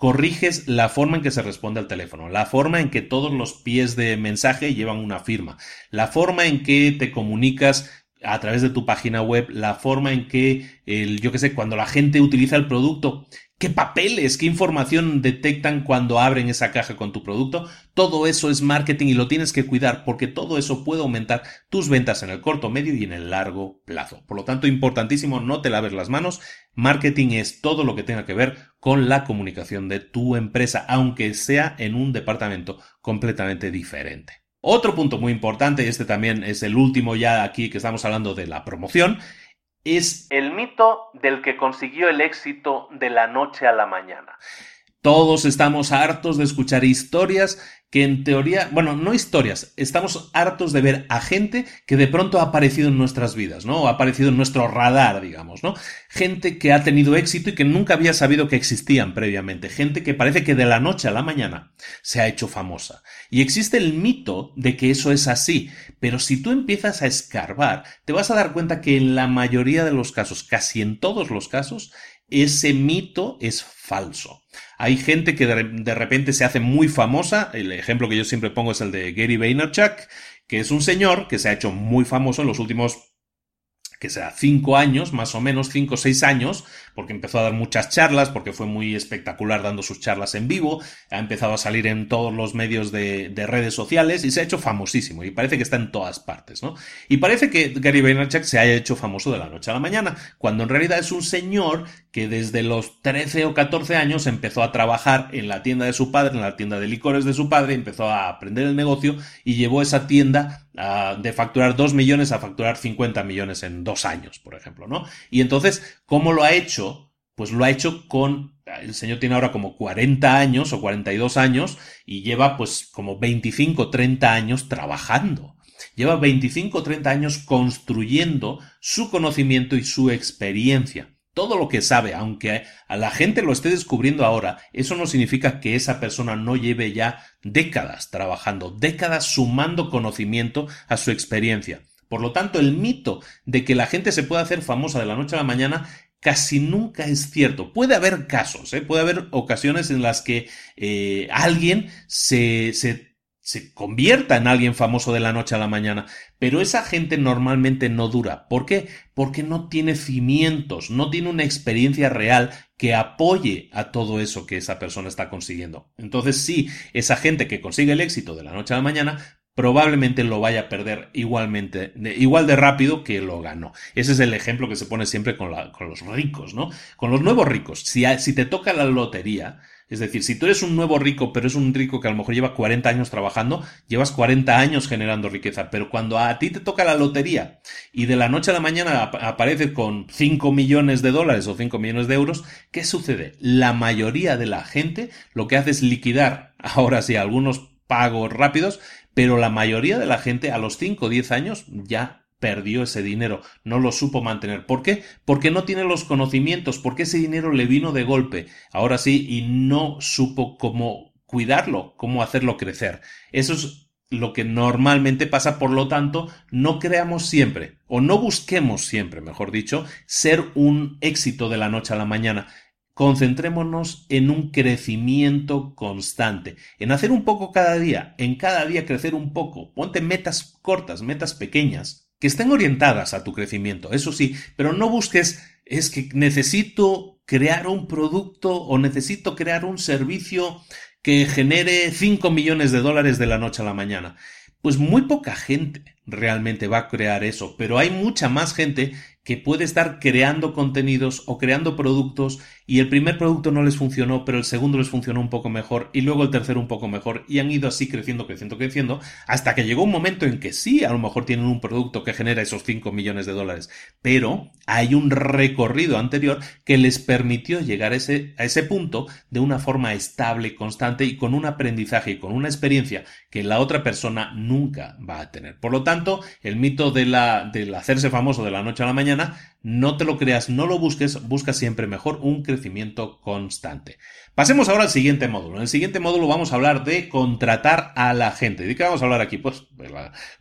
corriges la forma en que se responde al teléfono, la forma en que todos los pies de mensaje llevan una firma, la forma en que te comunicas a través de tu página web, la forma en que, el, yo qué sé, cuando la gente utiliza el producto, qué papeles, qué información detectan cuando abren esa caja con tu producto, todo eso es marketing y lo tienes que cuidar porque todo eso puede aumentar tus ventas en el corto, medio y en el largo plazo. Por lo tanto, importantísimo, no te laves las manos. Marketing es todo lo que tenga que ver con la comunicación de tu empresa, aunque sea en un departamento completamente diferente. Otro punto muy importante, y este también es el último ya aquí que estamos hablando de la promoción, es el mito del que consiguió el éxito de la noche a la mañana. Todos estamos hartos de escuchar historias que en teoría, bueno, no historias, estamos hartos de ver a gente que de pronto ha aparecido en nuestras vidas, ¿no? Ha aparecido en nuestro radar, digamos, ¿no? Gente que ha tenido éxito y que nunca había sabido que existían previamente, gente que parece que de la noche a la mañana se ha hecho famosa. Y existe el mito de que eso es así, pero si tú empiezas a escarbar, te vas a dar cuenta que en la mayoría de los casos, casi en todos los casos, ese mito es falso. Hay gente que de, repente se hace muy famosa, el ejemplo que yo siempre pongo es el de Gary Vaynerchuk, que es un señor que se ha hecho muy famoso en los últimos que sea cinco años, más o menos, cinco o seis años, porque empezó a dar muchas charlas, porque fue muy espectacular dando sus charlas en vivo, ha empezado a salir en todos los medios de, de redes sociales y se ha hecho famosísimo y parece que está en todas partes, ¿no? Y parece que Gary Vaynerchuk se haya hecho famoso de la noche a la mañana, cuando en realidad es un señor que desde los 13 o 14 años empezó a trabajar en la tienda de su padre, en la tienda de licores de su padre, empezó a aprender el negocio y llevó esa tienda de facturar 2 millones a facturar 50 millones en dos años, por ejemplo, ¿no? Y entonces, ¿cómo lo ha hecho? Pues lo ha hecho con, el señor tiene ahora como 40 años o 42 años y lleva pues como 25, 30 años trabajando. Lleva 25 o 30 años construyendo su conocimiento y su experiencia todo lo que sabe, aunque a la gente lo esté descubriendo ahora, eso no significa que esa persona no lleve ya décadas trabajando, décadas sumando conocimiento a su experiencia. Por lo tanto, el mito de que la gente se pueda hacer famosa de la noche a la mañana casi nunca es cierto. Puede haber casos, ¿eh? puede haber ocasiones en las que eh, alguien se, se se convierta en alguien famoso de la noche a la mañana, pero esa gente normalmente no dura. ¿Por qué? Porque no tiene cimientos, no tiene una experiencia real que apoye a todo eso que esa persona está consiguiendo. Entonces sí, esa gente que consigue el éxito de la noche a la mañana probablemente lo vaya a perder igualmente, igual de rápido que lo ganó. Ese es el ejemplo que se pone siempre con, los ricos, ¿no? Con los nuevos ricos. Si te toca la lotería, es decir, si tú eres un nuevo rico, pero es un rico que a lo mejor lleva 40 años trabajando, llevas 40 años generando riqueza, pero cuando a ti te toca la lotería y de la noche a la mañana apareces con 5 millones de dólares o 5 millones de euros, ¿qué sucede? La mayoría de la gente lo que hace es liquidar, ahora sí, algunos pagos rápidos, pero la mayoría de la gente a los 5 o 10 años ya perdió ese dinero, no lo supo mantener. ¿Por qué? Porque no tiene los conocimientos, porque ese dinero le vino de golpe, ahora sí, y no supo cómo cuidarlo, cómo hacerlo crecer. Eso es lo que normalmente pasa, por lo tanto, no creamos siempre, o no busquemos siempre, mejor dicho, ser un éxito de la noche a la mañana. Concentrémonos en un crecimiento constante, en hacer un poco cada día, en cada día crecer un poco. Ponte metas cortas, metas pequeñas, que estén orientadas a tu crecimiento, eso sí, pero no busques es que necesito crear un producto o necesito crear un servicio que genere 5 millones de dólares de la noche a la mañana. Pues muy poca gente realmente va a crear eso, pero hay mucha más gente que puede estar creando contenidos o creando productos y el primer producto no les funcionó, pero el segundo les funcionó un poco mejor y luego el tercero un poco mejor y han ido así creciendo, creciendo, creciendo hasta que llegó un momento en que sí, a lo mejor tienen un producto que genera esos 5 millones de dólares, pero hay un recorrido anterior que les permitió llegar a ese, a ese punto de una forma estable, constante y con un aprendizaje y con una experiencia que la otra persona nunca va a tener. Por lo tanto, el mito de la, del hacerse famoso de la noche a la mañana no te lo creas, no lo busques, busca siempre mejor un crecimiento constante. Pasemos ahora al siguiente módulo. En el siguiente módulo vamos a hablar de contratar a la gente. ¿De qué vamos a hablar aquí? Pues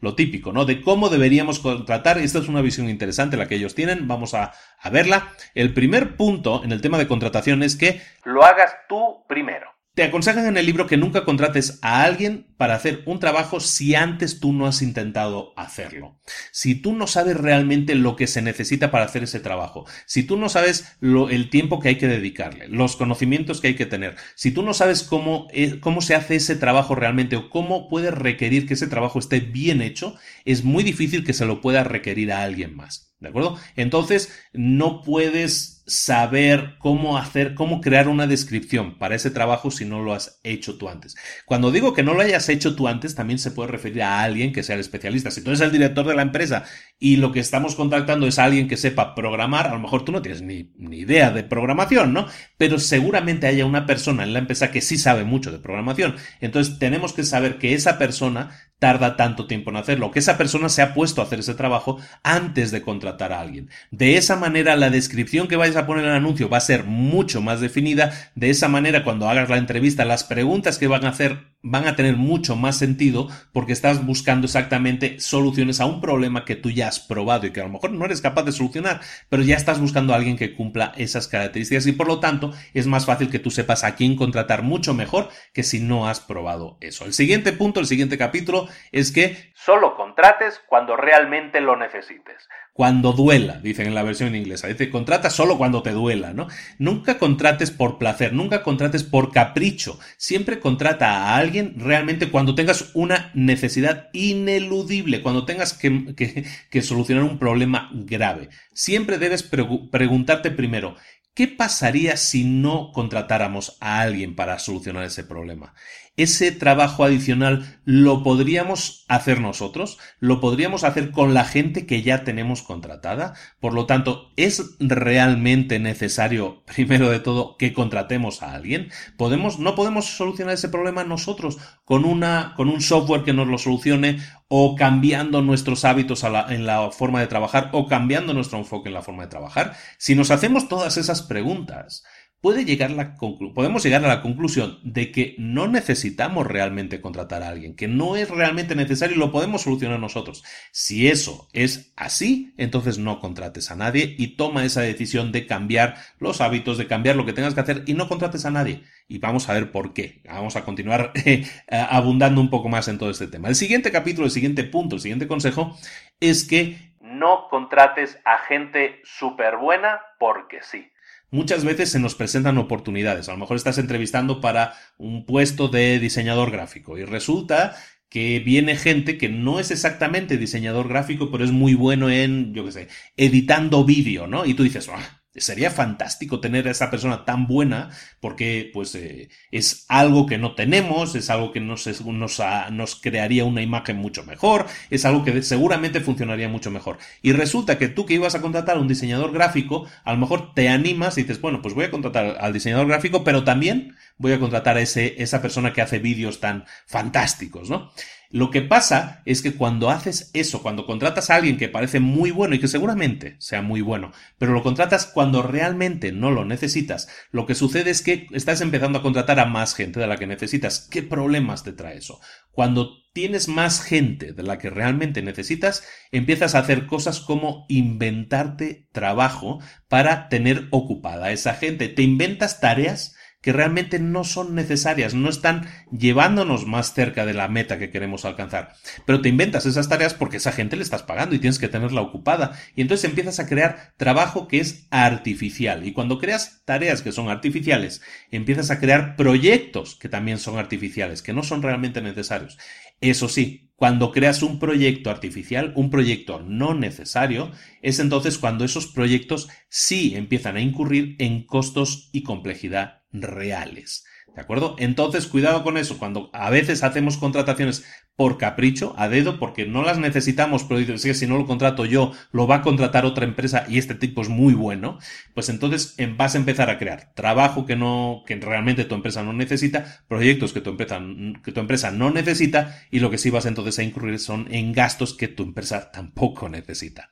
lo típico, ¿no? De cómo deberíamos contratar. Esta es una visión interesante la que ellos tienen. Vamos a verla. El primer punto en el tema de contratación es que lo hagas tú primero. Te aconsejan en el libro que nunca contrates a alguien para hacer un trabajo si antes tú no has intentado hacerlo. Si tú no sabes realmente lo que se necesita para hacer ese trabajo, si tú no sabes lo, el tiempo que hay que dedicarle, los conocimientos que hay que tener, si tú no sabes cómo, eh, cómo se hace ese trabajo realmente o cómo puedes requerir que ese trabajo esté bien hecho, es muy difícil que se lo pueda requerir a alguien más. ¿De acuerdo? Entonces, no puedes saber cómo hacer, cómo crear una descripción para ese trabajo si no lo has hecho tú antes. Cuando digo que no lo hayas hecho tú antes, también se puede referir a alguien que sea el especialista. Si tú eres el director de la empresa y lo que estamos contactando es alguien que sepa programar, a lo mejor tú no tienes ni, ni idea de programación, ¿no? Pero seguramente haya una persona en la empresa que sí sabe mucho de programación. Entonces tenemos que saber que esa persona tarda tanto tiempo en hacerlo, que esa persona se ha puesto a hacer ese trabajo antes de contratar a alguien. De esa manera, la descripción que vayas a poner en el anuncio va a ser mucho más definida. De esa manera, cuando hagas la entrevista, las preguntas que van a hacer van a tener mucho más sentido porque estás buscando exactamente soluciones a un problema que tú ya has probado y que a lo mejor no eres capaz de solucionar, pero ya estás buscando a alguien que cumpla esas características y por lo tanto es más fácil que tú sepas a quién contratar mucho mejor que si no has probado eso. El siguiente punto, el siguiente capítulo es que solo contrates cuando realmente lo necesites cuando duela, dicen en la versión inglesa. Dice, contrata solo cuando te duela, ¿no? Nunca contrates por placer, nunca contrates por capricho. Siempre contrata a alguien realmente cuando tengas una necesidad ineludible, cuando tengas que, solucionar un problema grave. Siempre debes preguntarte primero, ¿Qué pasaría si no contratáramos a alguien para solucionar ese problema? Ese trabajo adicional lo podríamos hacer nosotros, lo podríamos hacer con la gente que ya tenemos contratada. Por lo tanto, ¿es realmente necesario, primero de todo, que contratemos a alguien? ¿Podemos, no podemos solucionar ese problema nosotros con, una, con un software que nos lo solucione o cambiando nuestros hábitos en la forma de trabajar o cambiando nuestro enfoque en la forma de trabajar. Si nos hacemos todas esas preguntas, puede llegar la podemos llegar a la conclusión de que no necesitamos realmente contratar a alguien, que no es realmente necesario y lo podemos solucionar nosotros. Si eso es así, entonces no contrates a nadie y toma esa decisión de cambiar los hábitos, de cambiar lo que tengas que hacer y no contrates a nadie. Y vamos a ver por qué. Vamos a continuar eh, abundando un poco más en todo este tema. El siguiente capítulo, el siguiente punto, el siguiente consejo es que no contrates a gente súper buena porque sí muchas veces se nos presentan oportunidades. A lo mejor estás entrevistando para un puesto de diseñador gráfico y resulta que viene gente que no es exactamente diseñador gráfico, pero es muy bueno en, yo qué sé, editando vídeo, ¿no? Y tú dices, ah, Sería fantástico tener a esa persona tan buena porque pues eh, es algo que no tenemos, es algo que nos, nos, crearía una imagen mucho mejor, es algo que seguramente funcionaría mucho mejor. Y resulta que tú que ibas a contratar a un diseñador gráfico, a lo mejor te animas y dices, bueno, pues voy a contratar al diseñador gráfico, pero también voy a contratar a ese, esa persona que hace vídeos tan fantásticos, ¿no? Lo que pasa es que cuando haces eso, cuando contratas a alguien que parece muy bueno y que seguramente sea muy bueno, pero lo contratas cuando realmente no lo necesitas, lo que sucede es que estás empezando a contratar a más gente de la que necesitas. ¿Qué problemas te trae eso? Cuando tienes más gente de la que realmente necesitas, empiezas a hacer cosas como inventarte trabajo para tener ocupada a esa gente. Te inventas tareas que realmente no son necesarias, no están llevándonos más cerca de la meta que queremos alcanzar. Pero te inventas esas tareas porque esa gente le estás pagando y tienes que tenerla ocupada. Y entonces empiezas a crear trabajo que es artificial. Y cuando creas tareas que son artificiales, empiezas a crear proyectos que también son artificiales, que no son realmente necesarios. Eso sí, cuando creas un proyecto artificial, un proyecto no necesario, es entonces cuando esos proyectos sí empiezan a incurrir en costos y complejidad reales. ¿De acuerdo? Entonces, cuidado con eso. Cuando a veces hacemos contrataciones por capricho, a dedo, porque no las necesitamos, pero dices que si no lo contrato yo, lo va a contratar otra empresa y este tipo es muy bueno, pues entonces vas a empezar a crear trabajo que no, que realmente tu empresa no necesita, proyectos que tu empresa, que tu empresa no necesita, y lo que sí vas entonces a incurrir son en gastos que tu empresa tampoco necesita.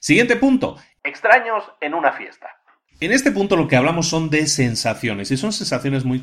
Siguiente punto. Extraños en una fiesta. En este punto lo que hablamos son de sensaciones y son sensaciones muy,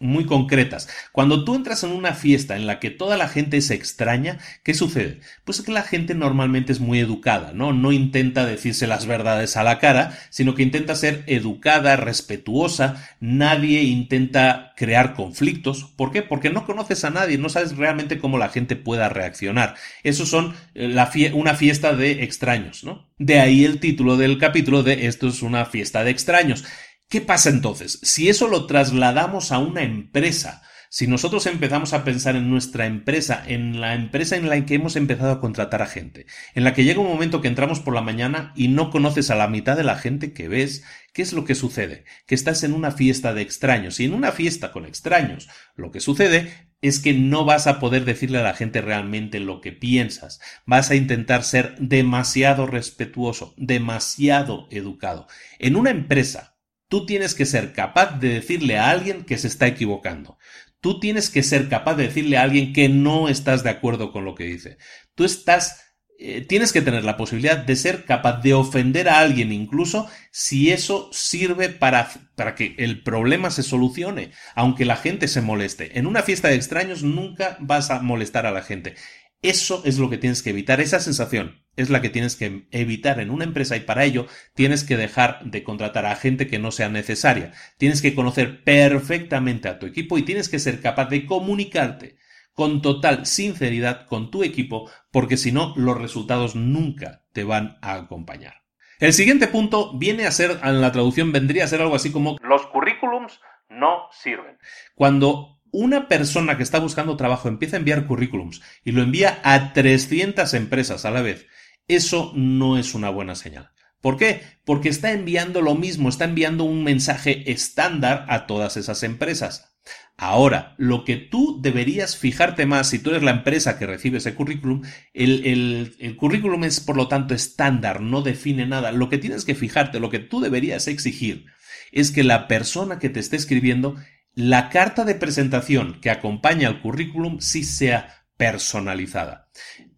muy concretas. Cuando tú entras en una fiesta en la que toda la gente se extraña, ¿qué sucede? Pues que la gente normalmente es muy educada, ¿no? No intenta decirse las verdades a la cara, sino que intenta ser educada, respetuosa, nadie intenta crear conflictos. ¿Por qué? Porque no conoces a nadie, no sabes realmente cómo la gente pueda reaccionar. Eso son eh, una fiesta de extraños, ¿no? De ahí el título del capítulo de esto es una fiesta de extraños. ¿Qué pasa entonces? Si eso lo trasladamos a una empresa, si nosotros empezamos a pensar en nuestra empresa, en la empresa en la que hemos empezado a contratar a gente, en la que llega un momento que entramos por la mañana y no conoces a la mitad de la gente que ves, ¿qué es lo que sucede? Que estás en una fiesta de extraños y en una fiesta con extraños, lo que sucede es que no vas a poder decirle a la gente realmente lo que piensas. Vas a intentar ser demasiado respetuoso, demasiado educado. En una empresa, tú tienes que ser capaz de decirle a alguien que se está equivocando. Tú tienes que ser capaz de decirle a alguien que no estás de acuerdo con lo que dice. Tú estás eh, tienes que tener la posibilidad de ser capaz de ofender a alguien incluso si eso sirve para, para que el problema se solucione, aunque la gente se moleste. En una fiesta de extraños nunca vas a molestar a la gente. Eso es lo que tienes que evitar, esa sensación es la que tienes que evitar en una empresa y para ello tienes que dejar de contratar a gente que no sea necesaria. Tienes que conocer perfectamente a tu equipo y tienes que ser capaz de comunicarte con total sinceridad con tu equipo, porque si no, los resultados nunca te van a acompañar. El siguiente punto viene a ser, en la traducción vendría a ser algo así como los currículums no sirven. Cuando una persona que está buscando trabajo empieza a enviar currículums y lo envía a 300 empresas a la vez, eso no es una buena señal. ¿Por qué? Porque está enviando lo mismo, está enviando un mensaje estándar a todas esas empresas. Ahora, lo que tú deberías fijarte más si tú eres la empresa que recibe ese currículum, el, currículum es por lo tanto estándar, no define nada. Lo que tienes que fijarte, lo que tú deberías exigir, es que la persona que te esté escribiendo, la carta de presentación que acompaña al currículum sí sea personalizada.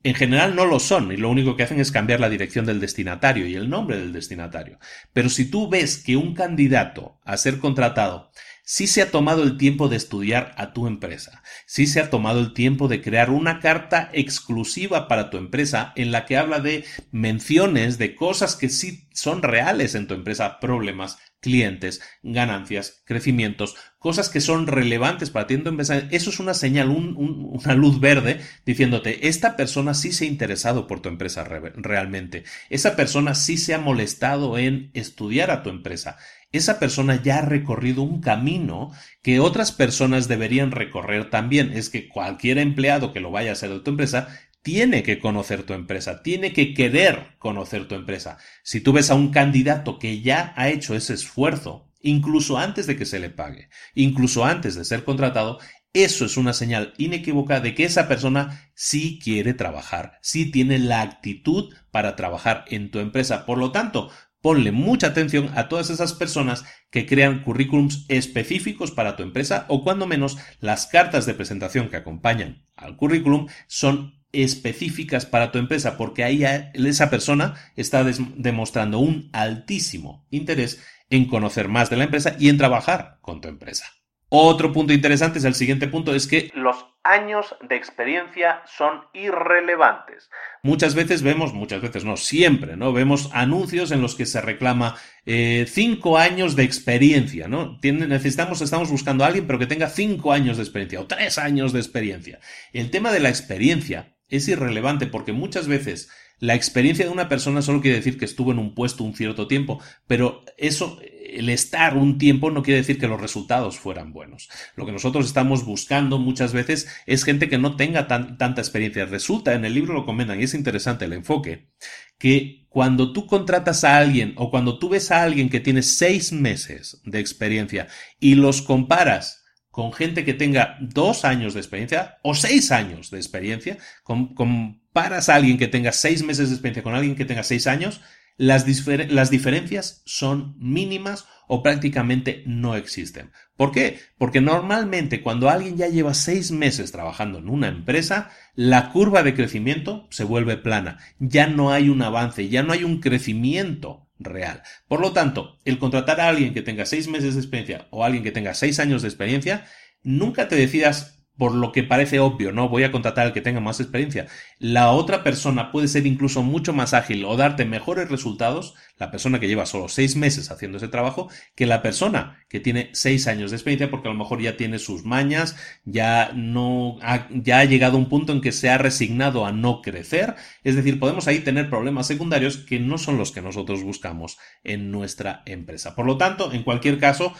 En general no lo son y lo único que hacen es cambiar la dirección del destinatario y el nombre del destinatario. Pero si tú ves que un candidato a ser contratado sí se ha tomado el tiempo de estudiar a tu empresa, sí se ha tomado el tiempo de crear una carta exclusiva para tu empresa en la que habla de menciones de cosas que sí son reales en tu empresa, problemas, clientes, ganancias, crecimientos, cosas que son relevantes para ti. En tu empresa, eso es una señal, una luz verde diciéndote, esta persona sí se ha interesado por tu empresa realmente, esa persona sí se ha molestado en estudiar a tu empresa, esa persona ya ha recorrido un camino que otras personas deberían recorrer también. Es que cualquier empleado que lo vaya a hacer de tu empresa tiene que conocer tu empresa, tiene que querer conocer tu empresa. Si tú ves a un candidato que ya ha hecho ese esfuerzo, incluso antes de que se le pague, incluso antes de ser contratado, eso es una señal inequívoca de que esa persona sí quiere trabajar, sí tiene la actitud para trabajar en tu empresa. Por lo tanto, Ponle mucha atención a todas esas personas que crean currículums específicos para tu empresa o cuando menos las cartas de presentación que acompañan al currículum son específicas para tu empresa porque ahí esa persona está demostrando un altísimo interés en conocer más de la empresa y en trabajar con tu empresa. Otro punto interesante es el siguiente punto, es que los años de experiencia son irrelevantes. Muchas veces vemos, muchas veces no, siempre, ¿no? Vemos anuncios en los que se reclama eh, cinco años de experiencia, ¿no? necesitamos, estamos buscando a alguien pero que tenga cinco años de experiencia o tres años de experiencia. El tema de la experiencia es irrelevante porque muchas veces la experiencia de una persona solo quiere decir que estuvo en un puesto un cierto tiempo, pero eso el estar un tiempo no quiere decir que los resultados fueran buenos. Lo que nosotros estamos buscando muchas veces es gente que no tenga tanta experiencia. Resulta, en el libro lo comentan y es interesante el enfoque, que cuando tú contratas a alguien o cuando tú ves a alguien que tiene seis meses de experiencia y los comparas con gente que tenga dos años de experiencia o seis años de experiencia, comparas a alguien que tenga seis meses de experiencia con alguien que tenga seis años, las, las, diferencias son mínimas o prácticamente no existen. ¿Por qué? Porque normalmente cuando alguien ya lleva seis meses trabajando en una empresa, la curva de crecimiento se vuelve plana. Ya no hay un avance, ya no hay un crecimiento real. Por lo tanto, el contratar a alguien que tenga seis meses de experiencia o alguien que tenga seis años de experiencia, nunca te decidas por lo que parece obvio, ¿no? Voy a contratar al que tenga más experiencia. La otra persona puede ser incluso mucho más ágil o darte mejores resultados, la persona que lleva solo seis meses haciendo ese trabajo, que la persona que tiene seis años de experiencia, porque a lo mejor ya tiene sus mañas, ya no, ha, ya ha llegado a un punto en que se ha resignado a no crecer. Es decir, podemos ahí tener problemas secundarios que no son los que nosotros buscamos en nuestra empresa. Por lo tanto, en cualquier caso,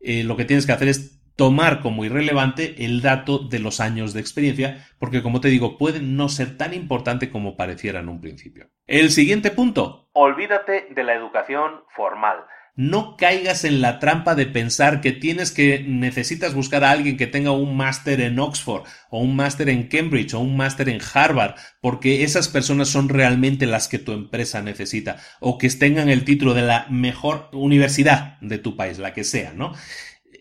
eh, lo que tienes que hacer es tomar como irrelevante el dato de los años de experiencia, porque como te digo, pueden no ser tan importante como pareciera en un principio. El siguiente punto. Olvídate de la educación formal. No caigas en la trampa de pensar que tienes que necesitas buscar a alguien que tenga un máster en Oxford o un máster en Cambridge o un máster en Harvard, porque esas personas son realmente las que tu empresa necesita o que tengan el título de la mejor universidad de tu país, la que sea, ¿no?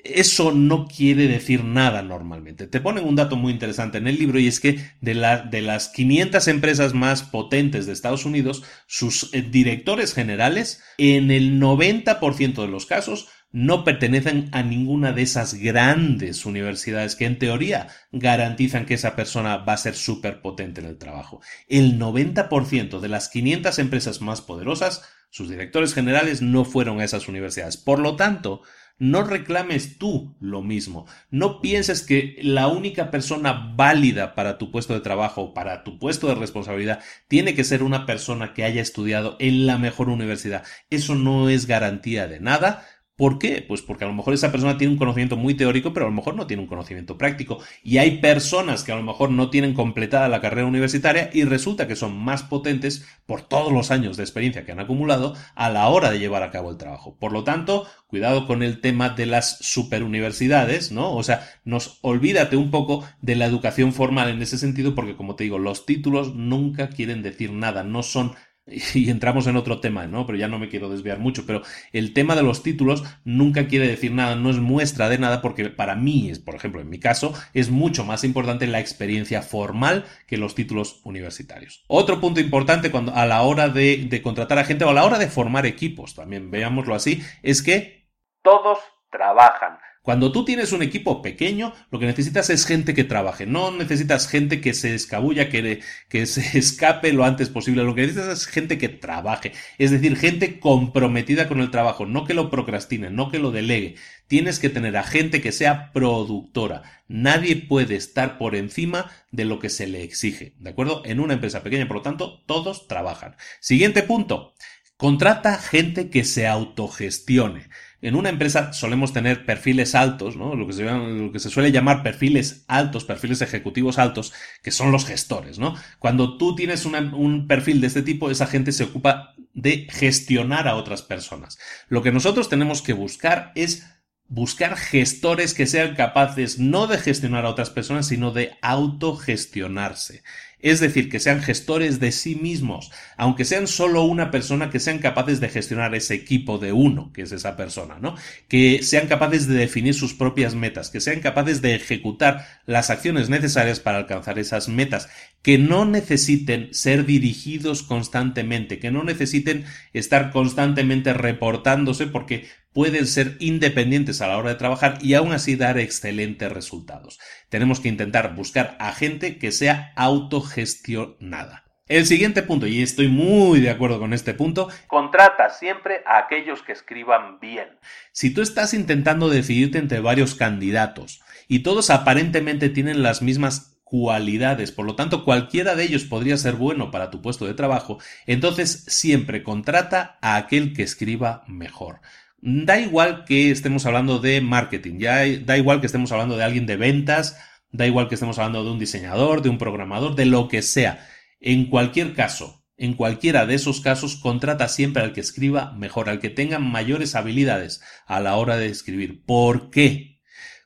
Eso no quiere decir nada normalmente. Te ponen un dato muy interesante en el libro y es que de, de las 500 empresas más potentes de Estados Unidos, sus eh, directores generales, en el 90% de los casos, no pertenecen a ninguna de esas grandes universidades que en teoría garantizan que esa persona va a ser súper potente en el trabajo. El 90% de las 500 empresas más poderosas, sus directores generales no fueron a esas universidades. Por lo tanto, no reclames tú lo mismo. No pienses que la única persona válida para tu puesto de trabajo, para tu puesto de responsabilidad, tiene que ser una persona que haya estudiado en la mejor universidad. Eso no es garantía de nada ¿Por qué? Pues porque a lo mejor esa persona tiene un conocimiento muy teórico, pero a lo mejor no tiene un conocimiento práctico. Y hay personas que a lo mejor no tienen completada la carrera universitaria y resulta que son más potentes por todos los años de experiencia que han acumulado a la hora de llevar a cabo el trabajo. Por lo tanto, cuidado con el tema de las superuniversidades, ¿no? O sea, nos olvídate un poco de la educación formal en ese sentido porque, como te digo, los títulos nunca quieren decir nada, no son y entramos en otro tema, ¿no? Pero ya no me quiero desviar mucho, pero el tema de los títulos nunca quiere decir nada, no es muestra de nada, porque para mí, es, por ejemplo, en mi caso, es mucho más importante la experiencia formal que los títulos universitarios. Otro punto importante cuando, a la hora de, de contratar a gente o a la hora de formar equipos, también veámoslo así, es que todos trabajan. Cuando tú tienes un equipo pequeño, lo que necesitas es gente que trabaje. No necesitas gente que se escabulla, que, se escape lo antes posible. Lo que necesitas es gente que trabaje. Es decir, gente comprometida con el trabajo. No que lo procrastine, no que lo delegue. Tienes que tener a gente que sea productora. Nadie puede estar por encima de lo que se le exige. ¿De acuerdo? En una empresa pequeña, por lo tanto, todos trabajan. Siguiente punto. Contrata gente que se autogestione. En una empresa solemos tener perfiles altos, ¿no? lo, que se, lo que se suele llamar perfiles altos, perfiles ejecutivos altos, que son los gestores. ¿no? Cuando tú tienes un perfil de este tipo, esa gente se ocupa de gestionar a otras personas. Lo que nosotros tenemos que buscar es buscar gestores que sean capaces no de gestionar a otras personas, sino de autogestionarse. Es decir, que sean gestores de sí mismos, aunque sean solo una persona, que sean capaces de gestionar ese equipo de uno, que es esa persona, ¿no? Que sean capaces de definir sus propias metas, que sean capaces de ejecutar las acciones necesarias para alcanzar esas metas, que no necesiten ser dirigidos constantemente, que no necesiten estar constantemente reportándose porque pueden ser independientes a la hora de trabajar y aún así dar excelentes resultados. Tenemos que intentar buscar a gente que sea autogestionada. El siguiente punto, y estoy muy de acuerdo con este punto, contrata siempre a aquellos que escriban bien. Si tú estás intentando decidirte entre varios candidatos y todos aparentemente tienen las mismas cualidades, por lo tanto cualquiera de ellos podría ser bueno para tu puesto de trabajo, entonces siempre contrata a aquel que escriba mejor. Da igual que estemos hablando de marketing, da igual que estemos hablando de alguien de ventas, da igual que estemos hablando de un diseñador, de un programador, de lo que sea. En cualquier caso, en cualquiera de esos casos, contrata siempre al que escriba mejor, al que tenga mayores habilidades a la hora de escribir. ¿Por qué?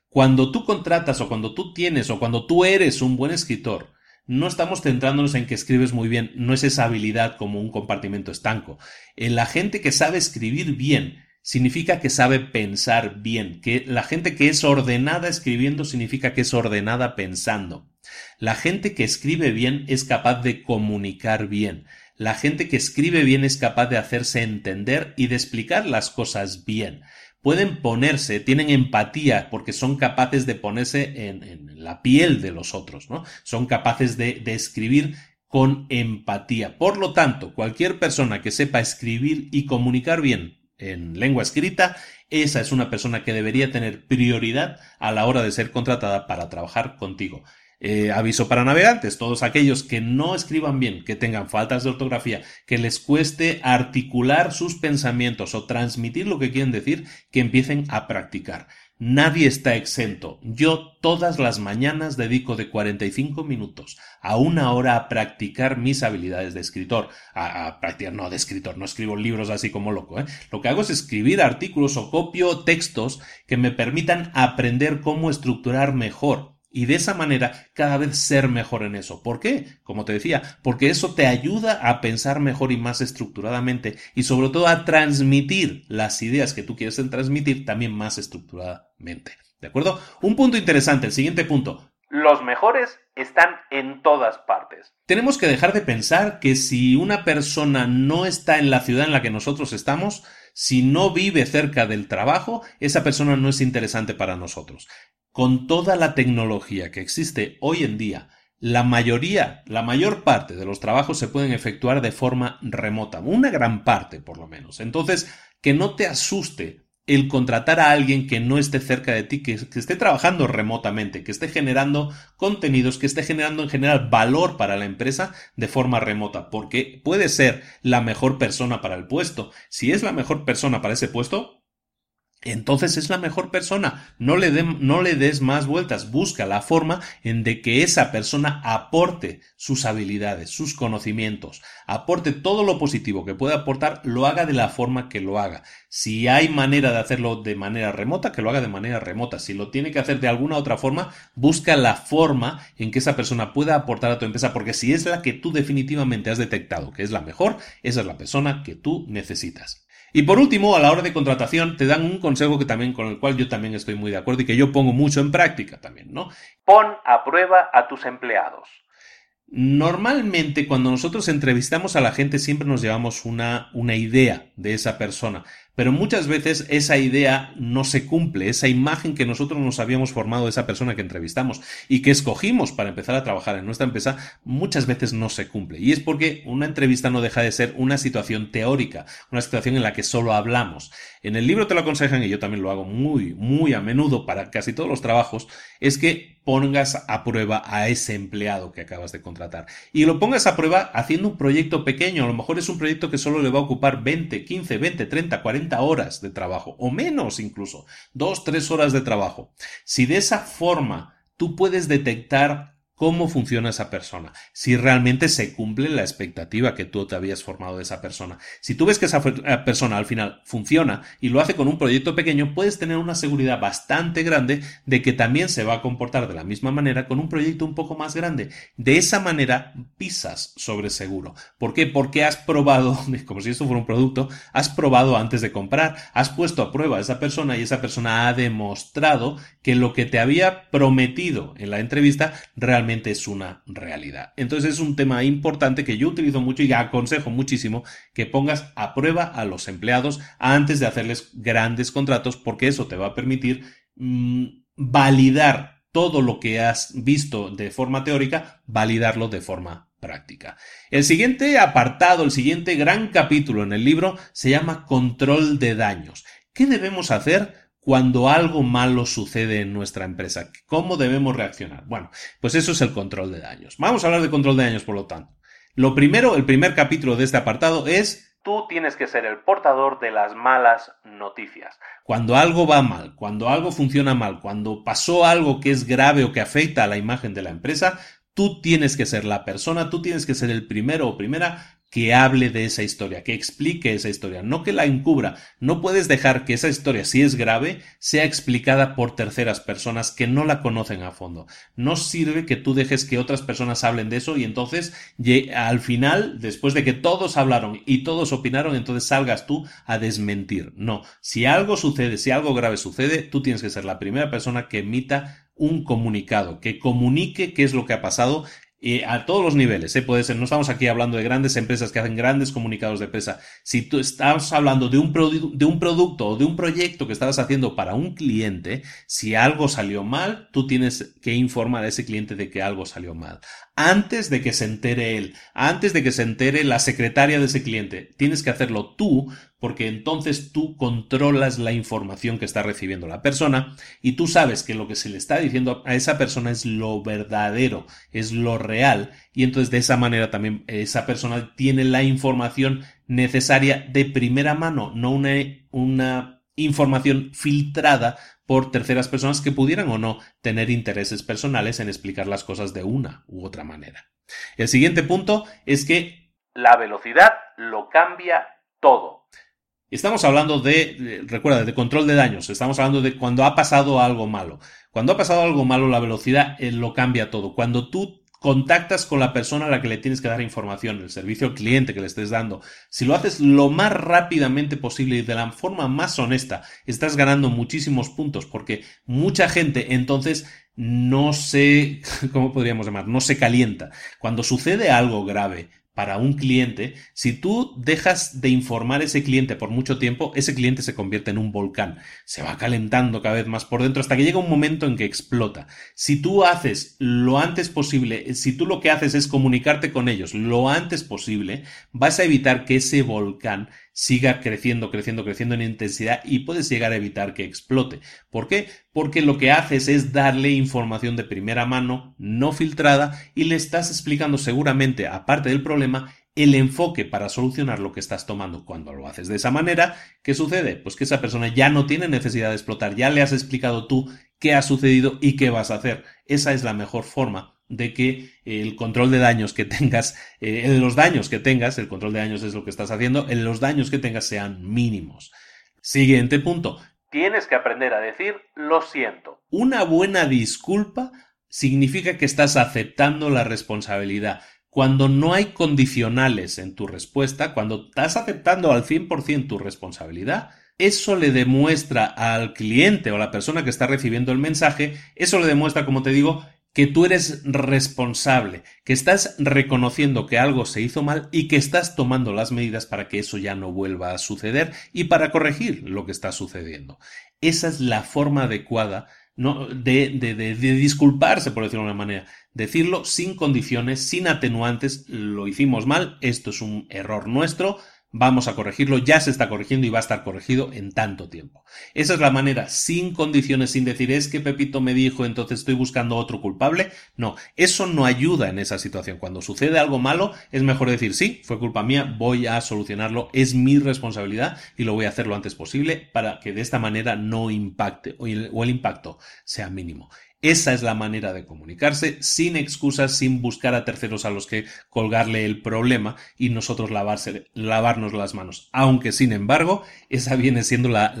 Cuando tú contratas o cuando tú tienes o cuando tú eres un buen escritor, no estamos centrándonos en que escribes muy bien, no es esa habilidad como un compartimento estanco. La gente que sabe escribir bien, significa que sabe pensar bien, que la gente que es ordenada escribiendo significa que es ordenada pensando. La gente que escribe bien es capaz de comunicar bien. La gente que escribe bien es capaz de hacerse entender y de explicar las cosas bien. Pueden ponerse, tienen empatía porque son capaces de ponerse en, la piel de los otros, ¿no? Son capaces de, de escribir con empatía. Por lo tanto, cualquier persona que sepa escribir y comunicar bien en lengua escrita, esa es una persona que debería tener prioridad a la hora de ser contratada para trabajar contigo. Eh, aviso para navegantes, todos aquellos que no escriban bien, que tengan faltas de ortografía, que les cueste articular sus pensamientos o transmitir lo que quieren decir, que empiecen a practicar. Nadie está exento. Yo todas las mañanas dedico de 45 minutos a una hora a practicar mis habilidades de escritor. A, practicar, no de escritor, no escribo libros así como loco. ¿eh? Lo que hago es escribir artículos o copio textos que me permitan aprender cómo estructurar mejor y de esa manera cada vez ser mejor en eso. ¿Por qué? Como te decía, porque eso te ayuda a pensar mejor y más estructuradamente y sobre todo a transmitir las ideas que tú quieres transmitir también más estructuradamente. ¿De acuerdo? Un punto interesante, el siguiente punto. Los mejores están en todas partes. Tenemos que dejar de pensar que si una persona no está en la ciudad en la que nosotros estamos, si no vive cerca del trabajo, esa persona no es interesante para nosotros. Con toda la tecnología que existe hoy en día, la mayoría, la mayor parte de los trabajos se pueden efectuar de forma remota, una gran parte por lo menos. Entonces, que no te asuste el contratar a alguien que no esté cerca de ti, que, esté trabajando remotamente, que esté generando contenidos, que esté generando en general valor para la empresa de forma remota, porque puede ser la mejor persona para el puesto. Si es la mejor persona para ese puesto, entonces es la mejor persona. No le, no le, des más vueltas. Busca la forma en de que esa persona aporte sus habilidades, sus conocimientos, aporte todo lo positivo que puede aportar, lo haga de la forma que lo haga. Si hay manera de hacerlo de manera remota, que lo haga de manera remota. Si lo tiene que hacer de alguna otra forma, busca la forma en que esa persona pueda aportar a tu empresa, porque si es la que tú definitivamente has detectado que es la mejor, esa es la persona que tú necesitas. Y por último, a la hora de contratación, te dan un consejo que también, con el cual yo también estoy muy de acuerdo y que yo pongo mucho en práctica también, ¿no? Pon a prueba a tus empleados. Normalmente cuando nosotros entrevistamos a la gente siempre nos llevamos una, una idea de esa persona, pero muchas veces esa idea no se cumple, esa imagen que nosotros nos habíamos formado de esa persona que entrevistamos y que escogimos para empezar a trabajar en nuestra empresa, muchas veces no se cumple. Y es porque una entrevista no deja de ser una situación teórica, una situación en la que solo hablamos. En el libro te lo aconsejan, y yo también lo hago muy, muy a menudo para casi todos los trabajos, es que pongas a prueba a ese empleado que acabas de contratar. Y lo pongas a prueba haciendo un proyecto pequeño. A lo mejor es un proyecto que solo le va a ocupar 20, 15, 20, 30, 40 horas de trabajo, o menos incluso, 2, 3 horas de trabajo. Si de esa forma tú puedes detectar cómo funciona esa persona, si realmente se cumple la expectativa que tú te habías formado de esa persona. Si tú ves que esa eh, persona al final funciona y lo hace con un proyecto pequeño, puedes tener una seguridad bastante grande de que también se va a comportar de la misma manera con un proyecto un poco más grande. De esa manera pisas sobre seguro. ¿Por qué? Porque has probado, como si esto fuera un producto, has probado antes de comprar, has puesto a prueba a esa persona y esa persona ha demostrado que lo que te había prometido en la entrevista realmente es una realidad. Entonces es un tema importante que yo utilizo mucho y aconsejo muchísimo que pongas a prueba a los empleados antes de hacerles grandes contratos porque eso te va a permitir mm, validar todo lo que has visto de forma teórica, validarlo de forma práctica. El siguiente apartado, el siguiente gran capítulo en el libro se llama control de daños. ¿Qué debemos hacer cuando algo malo sucede en nuestra empresa. ¿Cómo debemos reaccionar? Bueno, pues eso es el control de daños. Vamos a hablar de control de daños, por lo tanto. Lo primero, el primer capítulo de este apartado es... Tú tienes que ser el portador de las malas noticias. Cuando algo va mal, cuando algo funciona mal, cuando pasó algo que es grave o que afecta a la imagen de la empresa, tú tienes que ser la persona, tú tienes que ser el primero o primera que hable de esa historia, que explique esa historia, no que la encubra. No puedes dejar que esa historia, si es grave, sea explicada por terceras personas que no la conocen a fondo. No sirve que tú dejes que otras personas hablen de eso y entonces al final, después de que todos hablaron y todos opinaron, entonces salgas tú a desmentir. No, si algo sucede, si algo grave sucede, tú tienes que ser la primera persona que emita un comunicado, que comunique qué es lo que ha pasado y a todos los niveles, ¿eh? puede ser, no estamos aquí hablando de grandes empresas que hacen grandes comunicados de empresa. Si tú estás hablando de un, de un producto o de un proyecto que estabas haciendo para un cliente, si algo salió mal, tú tienes que informar a ese cliente de que algo salió mal. Antes de que se entere él, antes de que se entere la secretaria de ese cliente, tienes que hacerlo tú porque entonces tú controlas la información que está recibiendo la persona y tú sabes que lo que se le está diciendo a esa persona es lo verdadero, es lo real y entonces de esa manera también esa persona tiene la información necesaria de primera mano, no una, una información filtrada por terceras personas que pudieran o no tener intereses personales en explicar las cosas de una u otra manera. El siguiente punto es que la velocidad lo cambia todo. Estamos hablando de, recuerda, de control de daños. Estamos hablando de cuando ha pasado algo malo. Cuando ha pasado algo malo, la velocidad eh, lo cambia todo. Cuando tú contactas con la persona a la que le tienes que dar información, el servicio al cliente que le estés dando, si lo haces lo más rápidamente posible y de la forma más honesta, estás ganando muchísimos puntos porque mucha gente entonces no se, ¿cómo podríamos llamar? No se calienta. Cuando sucede algo grave, para un cliente, si tú dejas de informar a ese cliente por mucho tiempo, ese cliente se convierte en un volcán, se va calentando cada vez más por dentro hasta que llega un momento en que explota. Si tú haces lo antes posible, si tú lo que haces es comunicarte con ellos lo antes posible, vas a evitar que ese volcán siga creciendo, creciendo, creciendo en intensidad y puedes llegar a evitar que explote. ¿Por qué? Porque lo que haces es darle información de primera mano, no filtrada, y le estás explicando seguramente, aparte del problema, el enfoque para solucionar lo que estás tomando. Cuando lo haces de esa manera, ¿qué sucede? Pues que esa persona ya no tiene necesidad de explotar, ya le has explicado tú qué ha sucedido y qué vas a hacer. Esa es la mejor forma de que el control de daños que tengas, eh, los daños que tengas, el control de daños es lo que estás haciendo, en los daños que tengas sean mínimos. Siguiente punto. Tienes que aprender a decir lo siento. Una buena disculpa significa que estás aceptando la responsabilidad. Cuando no hay condicionales en tu respuesta, cuando estás aceptando al 100% tu responsabilidad, eso le demuestra al cliente o a la persona que está recibiendo el mensaje, eso le demuestra, como te digo, que tú eres responsable, que estás reconociendo que algo se hizo mal y que estás tomando las medidas para que eso ya no vuelva a suceder y para corregir lo que está sucediendo. Esa es la forma adecuada ¿no? de, de, de, de disculparse, por decirlo de una manera. Decirlo sin condiciones, sin atenuantes, lo hicimos mal, esto es un error nuestro, vamos a corregirlo, ya se está corrigiendo y va a estar corregido en tanto tiempo. Esa es la manera, sin condiciones, sin decir es que Pepito me dijo, entonces estoy buscando otro culpable. No, eso no ayuda en esa situación. Cuando sucede algo malo, es mejor decir sí, fue culpa mía, voy a solucionarlo, es mi responsabilidad y lo voy a hacer lo antes posible para que de esta manera no impacte o el, impacto sea mínimo. Esa es la manera de comunicarse, sin excusas, sin buscar a terceros a los que colgarle el problema y nosotros lavarse, lavarnos las manos. Aunque, sin embargo, esa viene siendo la,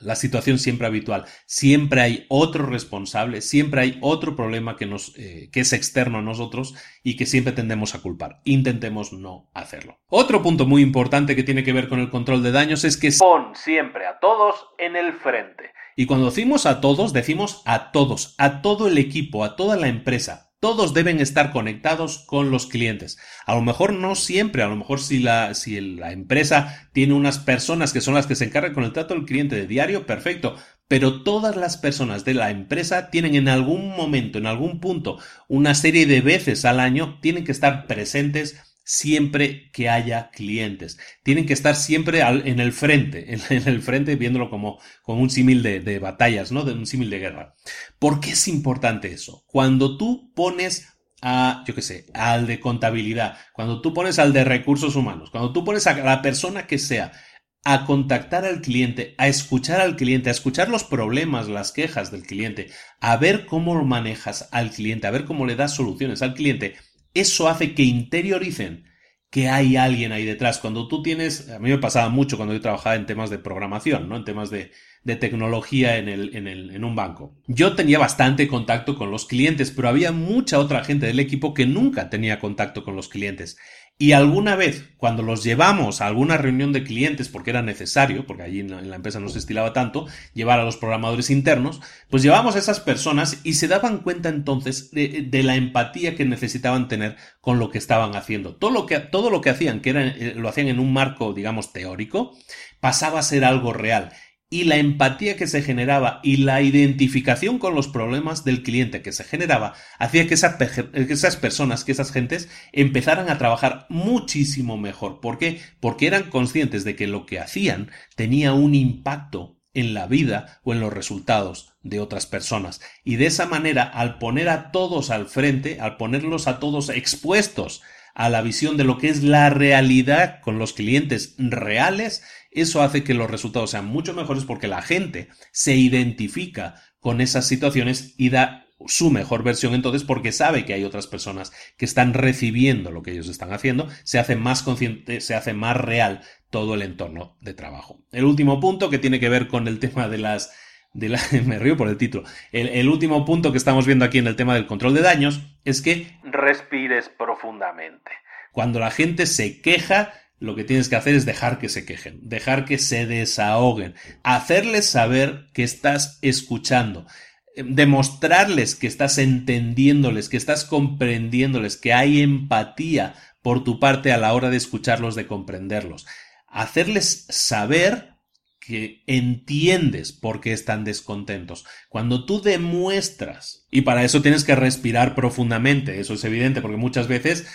la, situación siempre habitual. Siempre hay otro responsable, siempre hay otro problema que, nos, eh, que es externo a nosotros y que siempre tendemos a culpar. Intentemos no hacerlo. Otro punto muy importante que tiene que ver con el control de daños es que pon siempre a todos en el frente. Y cuando decimos a todos, decimos a todos, a todo el equipo, a toda la empresa. Todos deben estar conectados con los clientes. A lo mejor no siempre, a lo mejor si la, empresa tiene unas personas que son las que se encargan con el trato del cliente de diario, perfecto. Pero todas las personas de la empresa tienen en algún momento, en algún punto, una serie de veces al año, tienen que estar presentes siempre que haya clientes. Tienen que estar siempre en el frente, en, el frente viéndolo como, como un símil de, batallas, ¿no? De un símil de guerra. ¿Por qué es importante eso? Cuando tú pones a, yo qué sé, al de contabilidad, cuando tú pones al de recursos humanos, cuando tú pones a la persona que sea a contactar al cliente, a escuchar al cliente, a escuchar los problemas, las quejas del cliente, a ver cómo manejas al cliente, a ver cómo le das soluciones al cliente, eso hace que interioricen que hay alguien ahí detrás. Cuando tú tienes, a mí me pasaba mucho cuando yo trabajaba en temas de programación, ¿no? En temas de, de tecnología en, el, en, un banco. Yo tenía bastante contacto con los clientes, pero había mucha otra gente del equipo que nunca tenía contacto con los clientes. Y alguna vez, cuando los llevamos a alguna reunión de clientes, porque era necesario, porque allí en la empresa no se estilaba tanto, llevar a los programadores internos, pues llevamos a esas personas y se daban cuenta entonces de, la empatía que necesitaban tener con lo que estaban haciendo. Todo lo que, todo lo que hacían, que era, eh, lo hacían en un marco, digamos, teórico, pasaba a ser algo real y la empatía que se generaba y la identificación con los problemas del cliente que se generaba hacía que esas, esas, personas, que esas gentes empezaran a trabajar muchísimo mejor. ¿Por qué? Porque eran conscientes de que lo que hacían tenía un impacto en la vida o en los resultados de otras personas. Y de esa manera, al poner a todos al frente, al ponerlos a todos expuestos a la visión de lo que es la realidad con los clientes reales, eso hace que los resultados sean mucho mejores porque la gente se identifica con esas situaciones y da su mejor versión entonces porque sabe que hay otras personas que están recibiendo lo que ellos están haciendo, se hace más consciente, se hace más real todo el entorno de trabajo. El último punto que tiene que ver con el tema de las de la, me río por el título. El, el, último punto que estamos viendo aquí en el tema del control de daños es que respires profundamente. Cuando la gente se queja, lo que tienes que hacer es dejar que se quejen, dejar que se desahoguen, hacerles saber que estás escuchando, eh, demostrarles que estás entendiéndoles, que estás comprendiéndoles, que hay empatía por tu parte a la hora de escucharlos, de comprenderlos. Hacerles saber que entiendes por qué están descontentos. Cuando tú demuestras, y para eso tienes que respirar profundamente, eso es evidente, porque muchas veces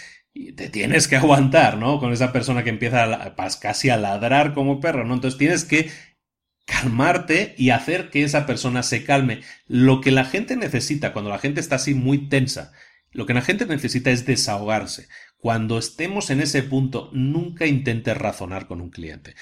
te tienes que aguantar, ¿no? Con esa persona que empieza a, casi a ladrar como perro, ¿no? Entonces tienes que calmarte y hacer que esa persona se calme. Lo que la gente necesita cuando la gente está así muy tensa, lo que la gente necesita es desahogarse. Cuando estemos en ese punto, nunca intentes razonar con un cliente.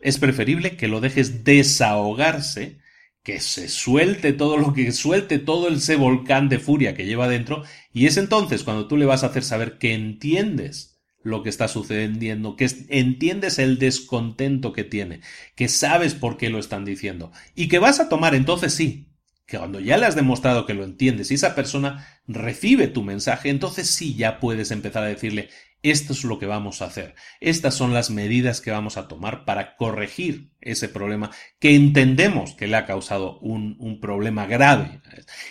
Es preferible que lo dejes desahogarse, que se suelte todo lo que suelte todo ese volcán de furia que lleva dentro, y es entonces cuando tú le vas a hacer saber que entiendes lo que está sucediendo, que entiendes el descontento que tiene, que sabes por qué lo están diciendo y que vas a tomar entonces sí, que cuando ya le has demostrado que lo entiendes y esa persona recibe tu mensaje, entonces sí ya puedes empezar a decirle, esto es lo que vamos a hacer. Estas son las medidas que vamos a tomar para corregir ese problema que entendemos que le ha causado un, problema grave.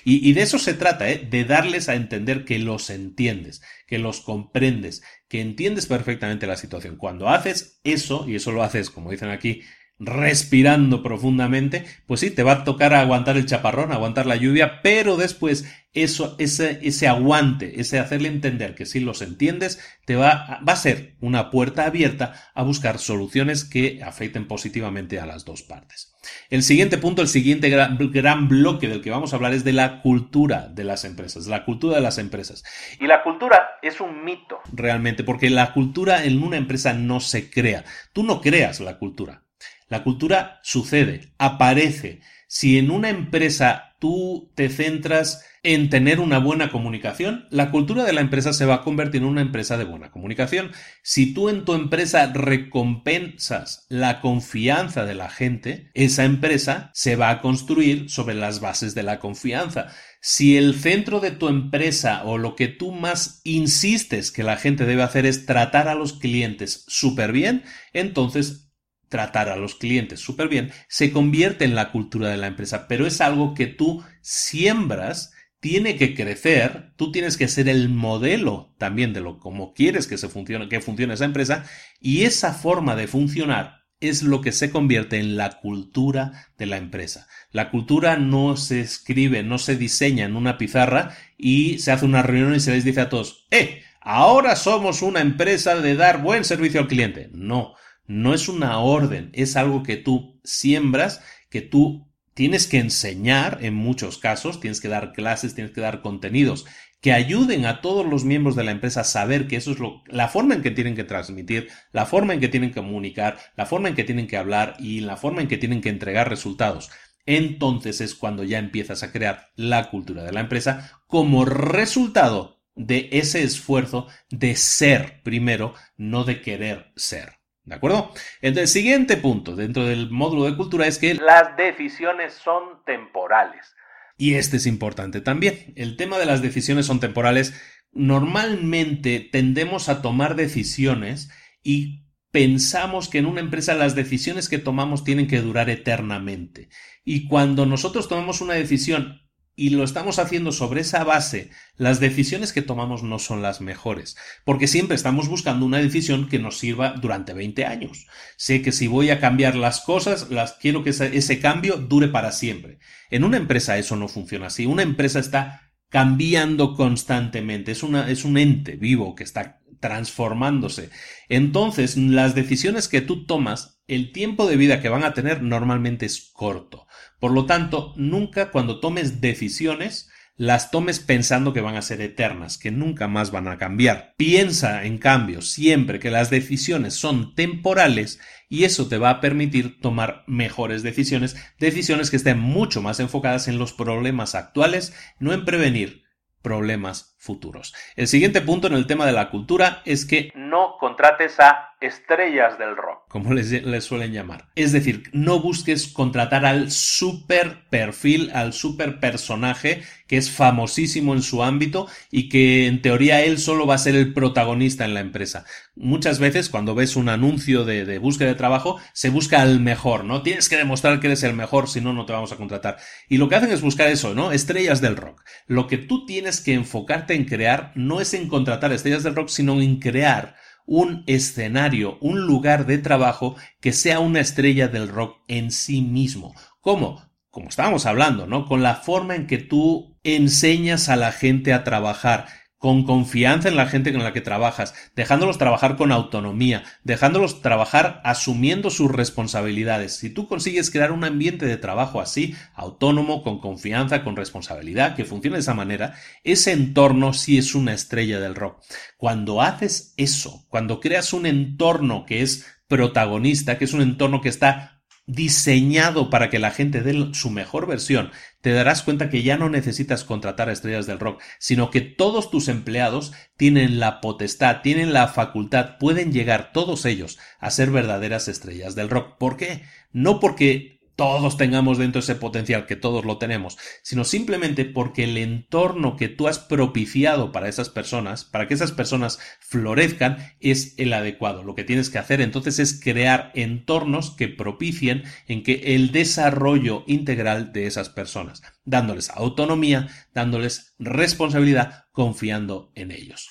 Y, de eso se trata, ¿eh? de darles a entender que los entiendes, que los comprendes, que entiendes perfectamente la situación. Cuando haces eso, y eso lo haces, como dicen aquí, respirando profundamente, pues sí, te va a tocar aguantar el chaparrón, aguantar la lluvia, pero después eso, ese, aguante, ese hacerle entender que si los entiendes, te va, va a ser una puerta abierta a buscar soluciones que afecten positivamente a las dos partes. El siguiente punto, el siguiente gran, gran, bloque del que vamos a hablar es de la cultura de las empresas, la cultura de las empresas. Y la cultura es un mito. Realmente, porque la cultura en una empresa no se crea. Tú no creas la cultura. La cultura sucede, aparece. Si en una empresa tú te centras en tener una buena comunicación, la cultura de la empresa se va a convertir en una empresa de buena comunicación. Si tú en tu empresa recompensas la confianza de la gente, esa empresa se va a construir sobre las bases de la confianza. Si el centro de tu empresa o lo que tú más insistes que la gente debe hacer es tratar a los clientes súper bien, entonces tratar a los clientes súper bien, se convierte en la cultura de la empresa, pero es algo que tú siembras, tiene que crecer, tú tienes que ser el modelo también de lo como quieres que se funcione, que funcione esa empresa y esa forma de funcionar es lo que se convierte en la cultura de la empresa. La cultura no se escribe, no se diseña en una pizarra y se hace una reunión y se les dice a todos, ¡eh! Ahora somos una empresa de dar buen servicio al cliente. No, no es una orden, es algo que tú siembras, que tú tienes que enseñar en muchos casos, tienes que dar clases, tienes que dar contenidos que ayuden a todos los miembros de la empresa a saber que eso es lo, la forma en que tienen que transmitir, la forma en que tienen que comunicar, la forma en que tienen que hablar y la forma en que tienen que entregar resultados. Entonces es cuando ya empiezas a crear la cultura de la empresa como resultado de ese esfuerzo de ser primero, no de querer ser. ¿De acuerdo? Entonces, el siguiente punto dentro del módulo de cultura es que las decisiones son temporales. Y este es importante también. El tema de las decisiones son temporales. Normalmente tendemos a tomar decisiones y pensamos que en una empresa las decisiones que tomamos tienen que durar eternamente. Y cuando nosotros tomamos una decisión y lo estamos haciendo sobre esa base, las decisiones que tomamos no son las mejores, porque siempre estamos buscando una decisión que nos sirva durante 20 años. Sé que si voy a cambiar las cosas, las quiero que ese, cambio dure para siempre. En una empresa eso no funciona así. Una empresa está cambiando constantemente, es, una, es un ente vivo que está transformándose. Entonces, las decisiones que tú tomas, el tiempo de vida que van a tener normalmente es corto. Por lo tanto, nunca cuando tomes decisiones, las tomes pensando que van a ser eternas, que nunca más van a cambiar. Piensa, en cambio, siempre que las decisiones son temporales y eso te va a permitir tomar mejores decisiones, decisiones que estén mucho más enfocadas en los problemas actuales, no en prevenir problemas futuros. El siguiente punto en el tema de la cultura es que no contrates a estrellas del rock. Como les, les, suelen llamar. Es decir, no busques contratar al super perfil, al super personaje que es famosísimo en su ámbito y que en teoría él solo va a ser el protagonista en la empresa. Muchas veces cuando ves un anuncio de, de búsqueda de trabajo, se busca al mejor, ¿no? Tienes que demostrar que eres el mejor, si no, no te vamos a contratar. Y lo que hacen es buscar eso, ¿no? Estrellas del rock. Lo que tú tienes que enfocarte en crear no es en contratar estrellas del rock, sino en crear un escenario, un lugar de trabajo que sea una estrella del rock en sí mismo. ¿Cómo? Como estábamos hablando, ¿no? Con la forma en que tú enseñas a la gente a trabajar, con confianza en la gente con la que trabajas, dejándolos trabajar con autonomía, dejándolos trabajar asumiendo sus responsabilidades. Si tú consigues crear un ambiente de trabajo así, autónomo, con confianza, con responsabilidad, que funcione de esa manera, ese entorno sí es una estrella del rock. Cuando haces eso, cuando creas un entorno que es protagonista, que es un entorno que está diseñado para que la gente dé su mejor versión, te darás cuenta que ya no necesitas contratar a estrellas del rock, sino que todos tus empleados tienen la potestad, tienen la facultad, pueden llegar todos ellos a ser verdaderas estrellas del rock. ¿Por qué? No porque todos tengamos dentro ese potencial, que todos lo tenemos, sino simplemente porque el entorno que tú has propiciado para esas personas, para que esas personas florezcan, es el adecuado. Lo que tienes que hacer entonces es crear entornos que propicien en que el desarrollo integral de esas personas, dándoles autonomía, dándoles responsabilidad, confiando en ellos.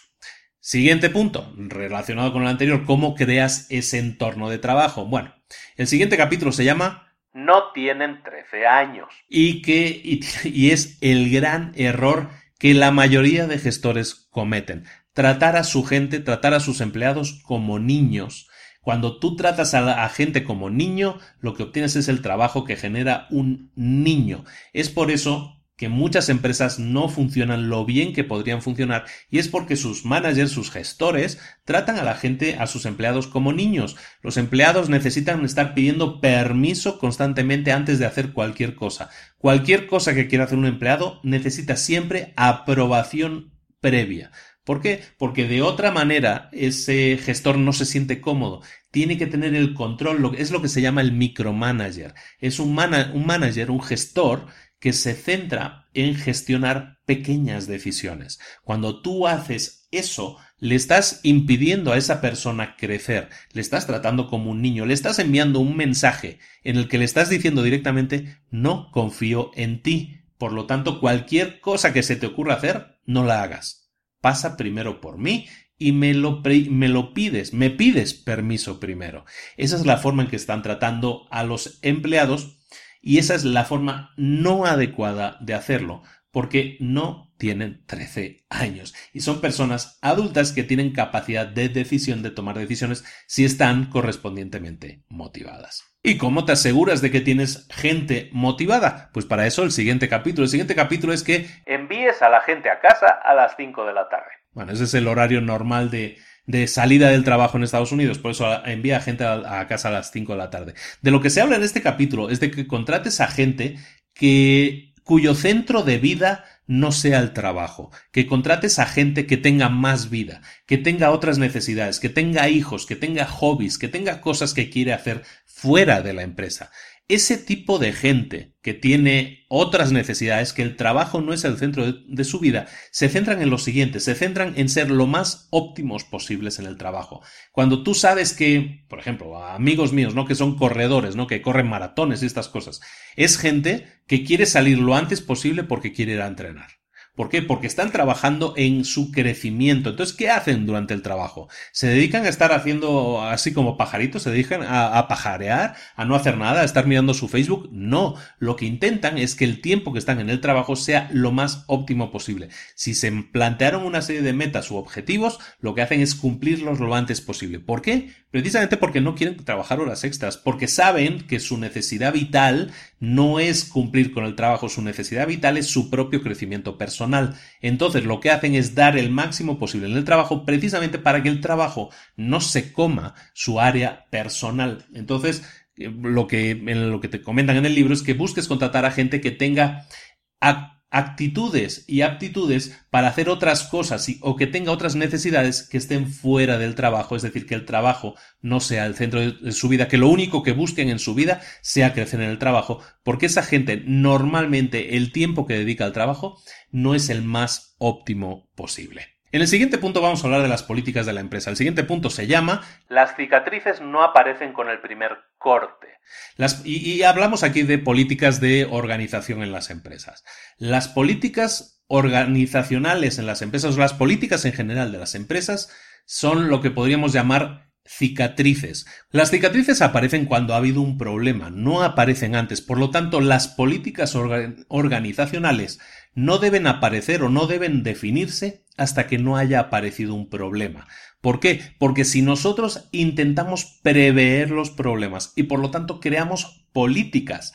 Siguiente punto, relacionado con el anterior, ¿cómo creas ese entorno de trabajo? Bueno, el siguiente capítulo se llama no tienen 13 años. Y que y, es el gran error que la mayoría de gestores cometen. Tratar a su gente, tratar a sus empleados como niños. Cuando tú tratas a la gente como niño, lo que obtienes es el trabajo que genera un niño. Es por eso que muchas empresas no funcionan lo bien que podrían funcionar y es porque sus managers, sus gestores, tratan a la gente, a sus empleados como niños. Los empleados necesitan estar pidiendo permiso constantemente antes de hacer cualquier cosa. Cualquier cosa que quiera hacer un empleado necesita siempre aprobación previa. ¿Por qué? Porque de otra manera ese gestor no se siente cómodo. Tiene que tener el control, es lo que se llama el micromanager. Es un, un manager, un gestor que se centra en gestionar pequeñas decisiones. Cuando tú haces eso, le estás impidiendo a esa persona crecer, le estás tratando como un niño, le estás enviando un mensaje en el que le estás diciendo directamente no confío en ti. Por lo tanto, cualquier cosa que se te ocurra hacer, no la hagas. Pasa primero por mí y me lo, me lo, pides, me pides permiso primero. Esa es la forma en que están tratando a los empleados y esa es la forma no adecuada de hacerlo, porque no tienen 13 años y son personas adultas que tienen capacidad de decisión de tomar decisiones si están correspondientemente motivadas. ¿Y cómo te aseguras de que tienes gente motivada? Pues para eso el siguiente capítulo. El siguiente capítulo es que envíes a la gente a casa a las 5 de la tarde. Bueno, ese es el horario normal de, de salida del trabajo en Estados Unidos, por eso envía gente a, casa a las 5 de la tarde. De lo que se habla en este capítulo es de que contrates a gente que cuyo centro de vida no sea el trabajo, que contrates a gente que tenga más vida, que tenga otras necesidades, que tenga hijos, que tenga hobbies, que tenga cosas que quiere hacer fuera de la empresa. Ese tipo de gente que tiene otras necesidades, que el trabajo no es el centro de, su vida, se centran en lo siguiente, se centran en ser lo más óptimos posibles en el trabajo. Cuando tú sabes que, por ejemplo, amigos míos, ¿no? Que son corredores, ¿no? Que corren maratones y estas cosas, es gente que quiere salir lo antes posible porque quiere ir a entrenar. ¿Por qué? Porque están trabajando en su crecimiento. Entonces, ¿qué hacen durante el trabajo? ¿Se dedican a estar haciendo así como pajaritos? ¿Se dedican a, pajarear? ¿A no hacer nada? ¿A estar mirando su Facebook? No. Lo que intentan es que el tiempo que están en el trabajo sea lo más óptimo posible. Si se plantearon una serie de metas u objetivos, lo que hacen es cumplirlos lo antes posible. ¿Por qué? Precisamente porque no quieren trabajar horas extras, porque saben que su necesidad vital no es cumplir con el trabajo, su necesidad vital es su propio crecimiento personal. Entonces lo que hacen es dar el máximo posible en el trabajo precisamente para que el trabajo no se coma su área personal. Entonces, eh, lo que, en lo que te comentan en el libro es que busques contratar a gente que tenga actitudes y aptitudes para hacer otras cosas o que tenga otras necesidades que estén fuera del trabajo, es decir, que el trabajo no sea el centro de su vida, que lo único que busquen en su vida sea crecer en el trabajo, porque esa gente normalmente el tiempo que dedica al trabajo no es el más óptimo posible. En el siguiente punto vamos a hablar de las políticas de la empresa. El siguiente punto se llama Las cicatrices no aparecen con el primer corte. y, hablamos aquí de políticas de organización en las empresas. Las políticas organizacionales en las empresas, o las políticas en general de las empresas, son lo que podríamos llamar cicatrices. Las cicatrices aparecen cuando ha habido un problema, no aparecen antes. Por lo tanto, las políticas organizacionales no deben aparecer o no deben definirse hasta que no haya aparecido un problema. ¿Por qué? Porque si nosotros intentamos prever los problemas y por lo tanto creamos políticas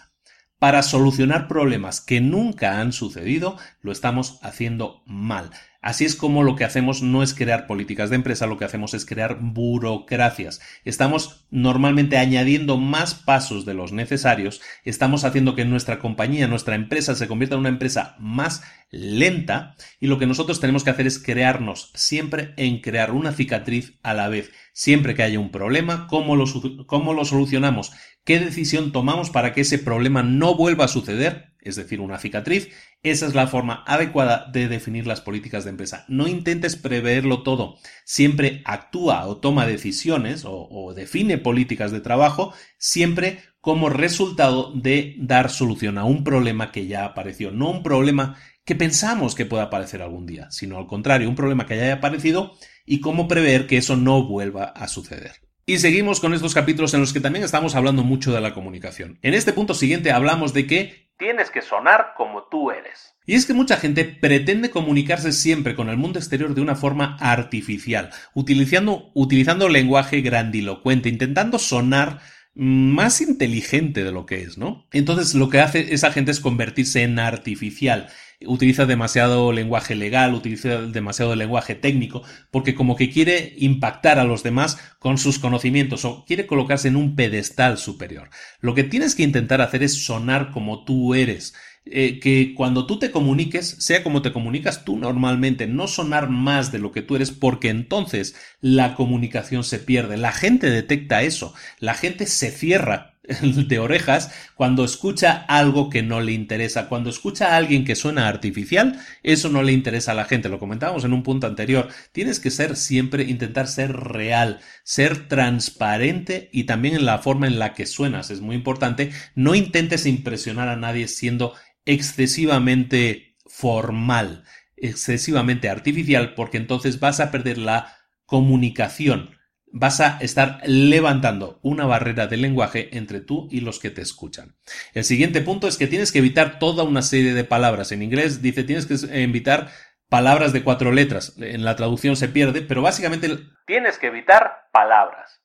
para solucionar problemas que nunca han sucedido, lo estamos haciendo mal. Así es como lo que hacemos no es crear políticas de empresa, lo que hacemos es crear burocracias. Estamos normalmente añadiendo más pasos de los necesarios, estamos haciendo que nuestra compañía, nuestra empresa se convierta en una empresa más lenta y lo que nosotros tenemos que hacer es crearnos siempre en crear una cicatriz a la vez. Siempre que haya un problema, ¿cómo lo, cómo lo solucionamos? ¿Qué decisión tomamos para que ese problema no vuelva a suceder? Es decir, una cicatriz. Esa es la forma adecuada de definir las políticas de empresa. No intentes preverlo todo. Siempre actúa o toma decisiones o, define políticas de trabajo siempre como resultado de dar solución a un problema que ya apareció, no un problema que pensamos que pueda aparecer algún día, sino al contrario, un problema que ya haya aparecido y cómo prever que eso no vuelva a suceder. Y seguimos con estos capítulos en los que también estamos hablando mucho de la comunicación. En este punto siguiente hablamos de que tienes que sonar como tú eres. Y es que mucha gente pretende comunicarse siempre con el mundo exterior de una forma artificial, utilizando, utilizando lenguaje grandilocuente, intentando sonar más inteligente de lo que es, ¿no? Entonces lo que hace esa gente es convertirse en artificial utiliza demasiado lenguaje legal, utiliza demasiado lenguaje técnico, porque como que quiere impactar a los demás con sus conocimientos o quiere colocarse en un pedestal superior. Lo que tienes que intentar hacer es sonar como tú eres. Eh, que cuando tú te comuniques, sea como te comunicas tú normalmente, no sonar más de lo que tú eres, porque entonces la comunicación se pierde. La gente detecta eso, la gente se cierra de orejas cuando escucha algo que no le interesa. Cuando escucha a alguien que suena artificial, eso no le interesa a la gente. Lo comentábamos en un punto anterior. Tienes que ser siempre, intentar ser real, ser transparente y también en la forma en la que suenas. Es muy importante. No intentes impresionar a nadie siendo excesivamente formal, excesivamente artificial, porque entonces vas a perder la comunicación vas a estar levantando una barrera de lenguaje entre tú y los que te escuchan. El siguiente punto es que tienes que evitar toda una serie de palabras. En inglés dice tienes que evitar palabras de cuatro letras. En la traducción se pierde, pero básicamente... Tienes que evitar palabras.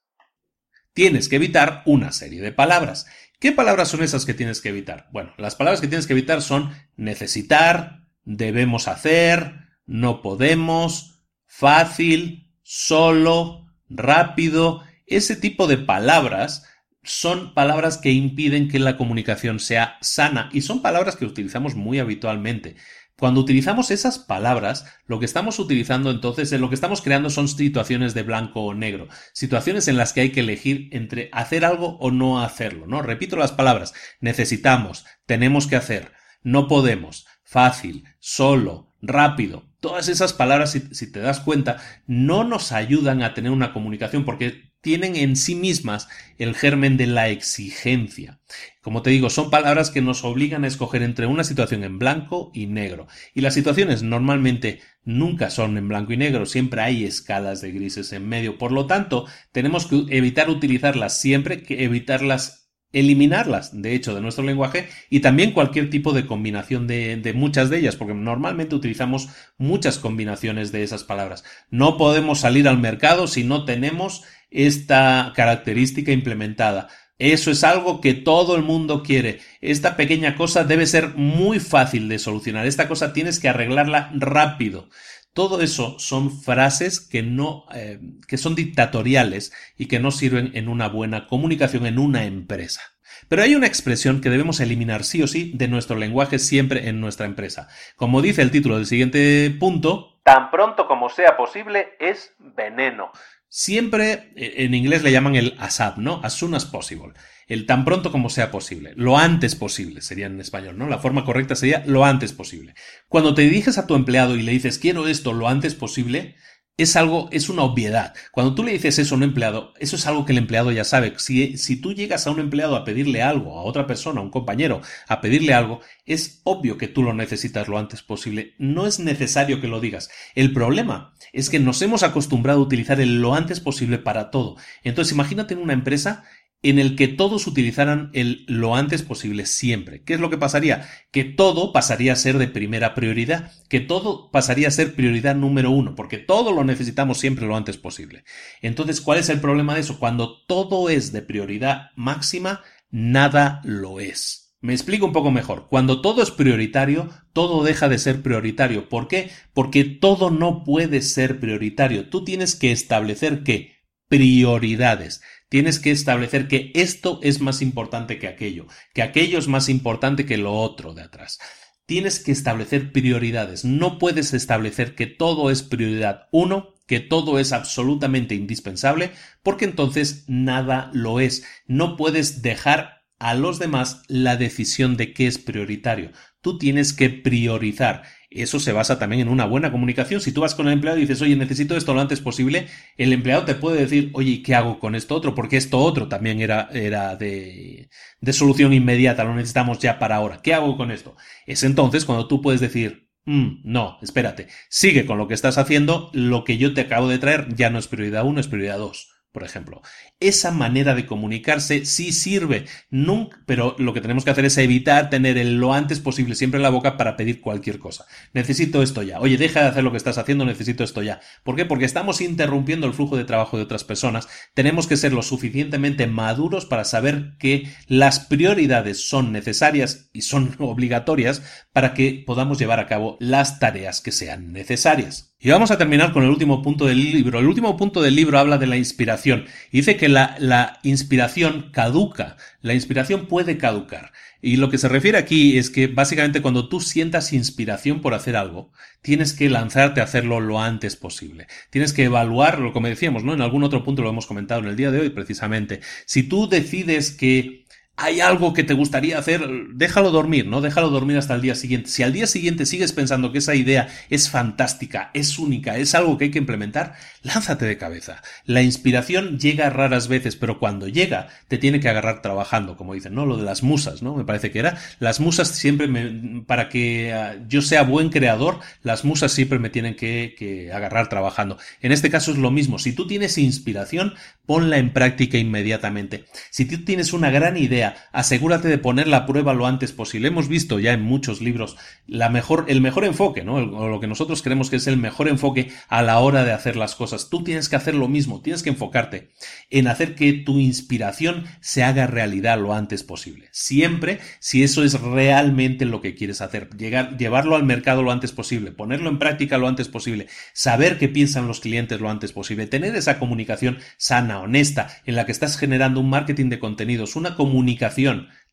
Tienes que evitar una serie de palabras. ¿Qué palabras son esas que tienes que evitar? Bueno, las palabras que tienes que evitar son necesitar, debemos hacer, no podemos, fácil, solo, rápido, ese tipo de palabras son palabras que impiden que la comunicación sea sana y son palabras que utilizamos muy habitualmente. Cuando utilizamos esas palabras, lo que estamos utilizando entonces, lo que estamos creando son situaciones de blanco o negro, situaciones en las que hay que elegir entre hacer algo o no hacerlo, ¿no? Repito las palabras, necesitamos, tenemos que hacer, no podemos, fácil, solo, rápido. Todas esas palabras, si, te das cuenta, no nos ayudan a tener una comunicación porque tienen en sí mismas el germen de la exigencia. Como te digo, son palabras que nos obligan a escoger entre una situación en blanco y negro. Y las situaciones normalmente nunca son en blanco y negro, siempre hay escalas de grises en medio. Por lo tanto, tenemos que evitar utilizarlas siempre, que evitarlas eliminarlas, de hecho, de nuestro lenguaje y también cualquier tipo de combinación de, de, muchas de ellas, porque normalmente utilizamos muchas combinaciones de esas palabras. No podemos salir al mercado si no tenemos esta característica implementada. Eso es algo que todo el mundo quiere. Esta pequeña cosa debe ser muy fácil de solucionar. Esta cosa tienes que arreglarla rápido. Todo eso son frases que no, eh, que son dictatoriales y que no sirven en una buena comunicación en una empresa. Pero hay una expresión que debemos eliminar sí o sí de nuestro lenguaje siempre en nuestra empresa. Como dice el título del siguiente punto, tan pronto como sea posible es veneno. Siempre eh, en inglés le llaman el ASAP, ¿no? As soon as possible el tan pronto como sea posible, lo antes posible sería en español, ¿no? La forma correcta sería lo antes posible. Cuando te diriges a tu empleado y le dices quiero esto lo antes posible, es algo, es una obviedad. Cuando tú le dices eso a un empleado, eso es algo que el empleado ya sabe. Si, si tú llegas a un empleado a pedirle algo, a otra persona, a un compañero, a pedirle algo, es obvio que tú lo necesitas lo antes posible. No es necesario que lo digas. El problema es que nos hemos acostumbrado a utilizar el lo antes posible para todo. Entonces, imagínate en una empresa en el que todos utilizaran el lo antes posible siempre. ¿Qué es lo que pasaría? Que todo pasaría a ser de primera prioridad, que todo pasaría a ser prioridad número uno, porque todo lo necesitamos siempre lo antes posible. Entonces, ¿cuál es el problema de eso? Cuando todo es de prioridad máxima, nada lo es. Me explico un poco mejor. Cuando todo es prioritario, todo deja de ser prioritario. ¿Por qué? Porque todo no puede ser prioritario. Tú tienes que establecer qué? Prioridades. Tienes que establecer que esto es más importante que aquello, que aquello es más importante que lo otro de atrás. Tienes que establecer prioridades. No puedes establecer que todo es prioridad uno, que todo es absolutamente indispensable, porque entonces nada lo es. No puedes dejar a los demás la decisión de qué es prioritario. Tú tienes que priorizar eso se basa también en una buena comunicación. Si tú vas con el empleado y dices, oye, necesito esto lo antes posible, el empleado te puede decir, oye, ¿qué hago con esto otro? Porque esto otro también era, era de, de solución inmediata, lo necesitamos ya para ahora. ¿Qué hago con esto? Es entonces cuando tú puedes decir, mm, no, espérate, sigue con lo que estás haciendo, lo que yo te acabo de traer ya no es prioridad uno, es prioridad dos por ejemplo. Esa manera de comunicarse sí sirve, nunca, pero lo que tenemos que hacer es evitar tener el lo antes posible siempre en la boca para pedir cualquier cosa. Necesito esto ya. Oye, deja de hacer lo que estás haciendo, necesito esto ya. ¿Por qué? Porque estamos interrumpiendo el flujo de trabajo de otras personas. Tenemos que ser lo suficientemente maduros para saber que las prioridades son necesarias y son obligatorias para que podamos llevar a cabo las tareas que sean necesarias. Y vamos a terminar con el último punto del libro. El último punto del libro habla de la inspiración. Y dice que la, la, inspiración caduca. La inspiración puede caducar. Y lo que se refiere aquí es que básicamente cuando tú sientas inspiración por hacer algo, tienes que lanzarte a hacerlo lo antes posible. Tienes que evaluarlo, como decíamos, ¿no? En algún otro punto lo hemos comentado en el día de hoy precisamente. Si tú decides que hay algo que te gustaría hacer, déjalo dormir, ¿no? Déjalo dormir hasta el día siguiente. Si al día siguiente sigues pensando que esa idea es fantástica, es única, es algo que hay que implementar, lánzate de cabeza. La inspiración llega raras veces, pero cuando llega, te tiene que agarrar trabajando, como dicen, ¿no? Lo de las musas, ¿no? Me parece que era. Las musas siempre me, para que ah, yo sea buen creador, las musas siempre me tienen que, que agarrar trabajando. En este caso es lo mismo. Si tú tienes inspiración, ponla en práctica inmediatamente. Si tú tienes una gran idea, asegúrate de ponerla a prueba lo antes posible. Hemos visto ya en muchos libros la mejor, el mejor enfoque, ¿no? Lo que nosotros creemos que es el mejor enfoque a la hora de hacer las cosas. Tú tienes que hacer lo mismo, tienes que enfocarte en hacer que tu inspiración se haga realidad lo antes posible. Siempre, si eso es realmente lo que quieres hacer, llegar, llevarlo al mercado lo antes posible, ponerlo en práctica lo antes posible, saber qué piensan los clientes lo antes posible, tener esa comunicación sana honesta, en la que estás generando un marketing de contenidos, una comunicación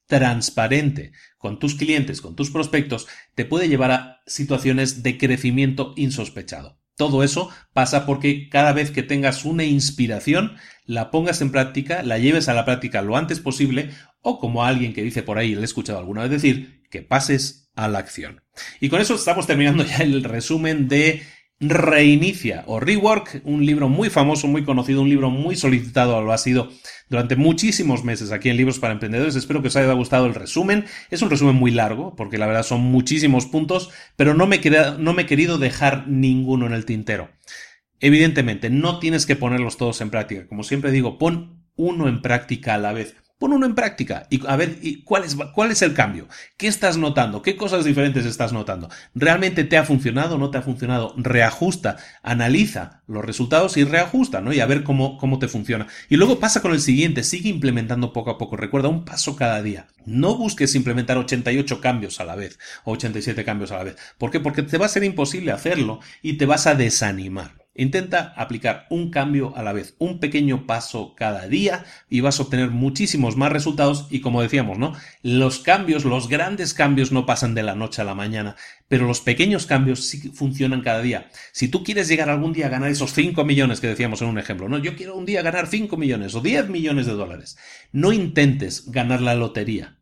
transparente con tus clientes, con tus prospectos, te puede llevar a situaciones de crecimiento insospechado. Todo eso pasa porque cada vez que tengas una inspiración, la pongas en práctica, la lleves a la práctica lo antes posible, o como alguien que dice por ahí, le he escuchado alguna vez decir, que pases a la acción. Y con eso estamos terminando ya el resumen de Reinicia o Rework, un libro muy famoso, muy conocido, un libro muy solicitado, lo ha sido durante muchísimos meses aquí en Libros para Emprendedores. Espero que os haya gustado el resumen. Es un resumen muy largo, porque la verdad son muchísimos puntos, pero no me, no me he querido dejar ninguno en el tintero. Evidentemente, no tienes que ponerlos todos en práctica. Como siempre digo, pon uno en práctica a la vez. Pon uno en práctica y a ver cuál es, cuál es el cambio. ¿Qué estás notando? ¿Qué cosas diferentes estás notando? ¿Realmente te ha funcionado? ¿No te ha funcionado? Reajusta, analiza los resultados y reajusta, ¿no? Y a ver cómo, cómo te funciona. Y luego pasa con el siguiente, sigue implementando poco a poco. Recuerda, un paso cada día. No busques implementar 88 cambios a la vez o 87 cambios a la vez. ¿Por qué? Porque te va a ser imposible hacerlo y te vas a desanimar. Intenta aplicar un cambio a la vez, un pequeño paso cada día y vas a obtener muchísimos más resultados y como decíamos, ¿no? Los cambios, los grandes cambios no pasan de la noche a la mañana, pero los pequeños cambios sí funcionan cada día. Si tú quieres llegar algún día a ganar esos 5 millones que decíamos en un ejemplo, no, yo quiero un día ganar 5 millones o 10 millones de dólares, no intentes ganar la lotería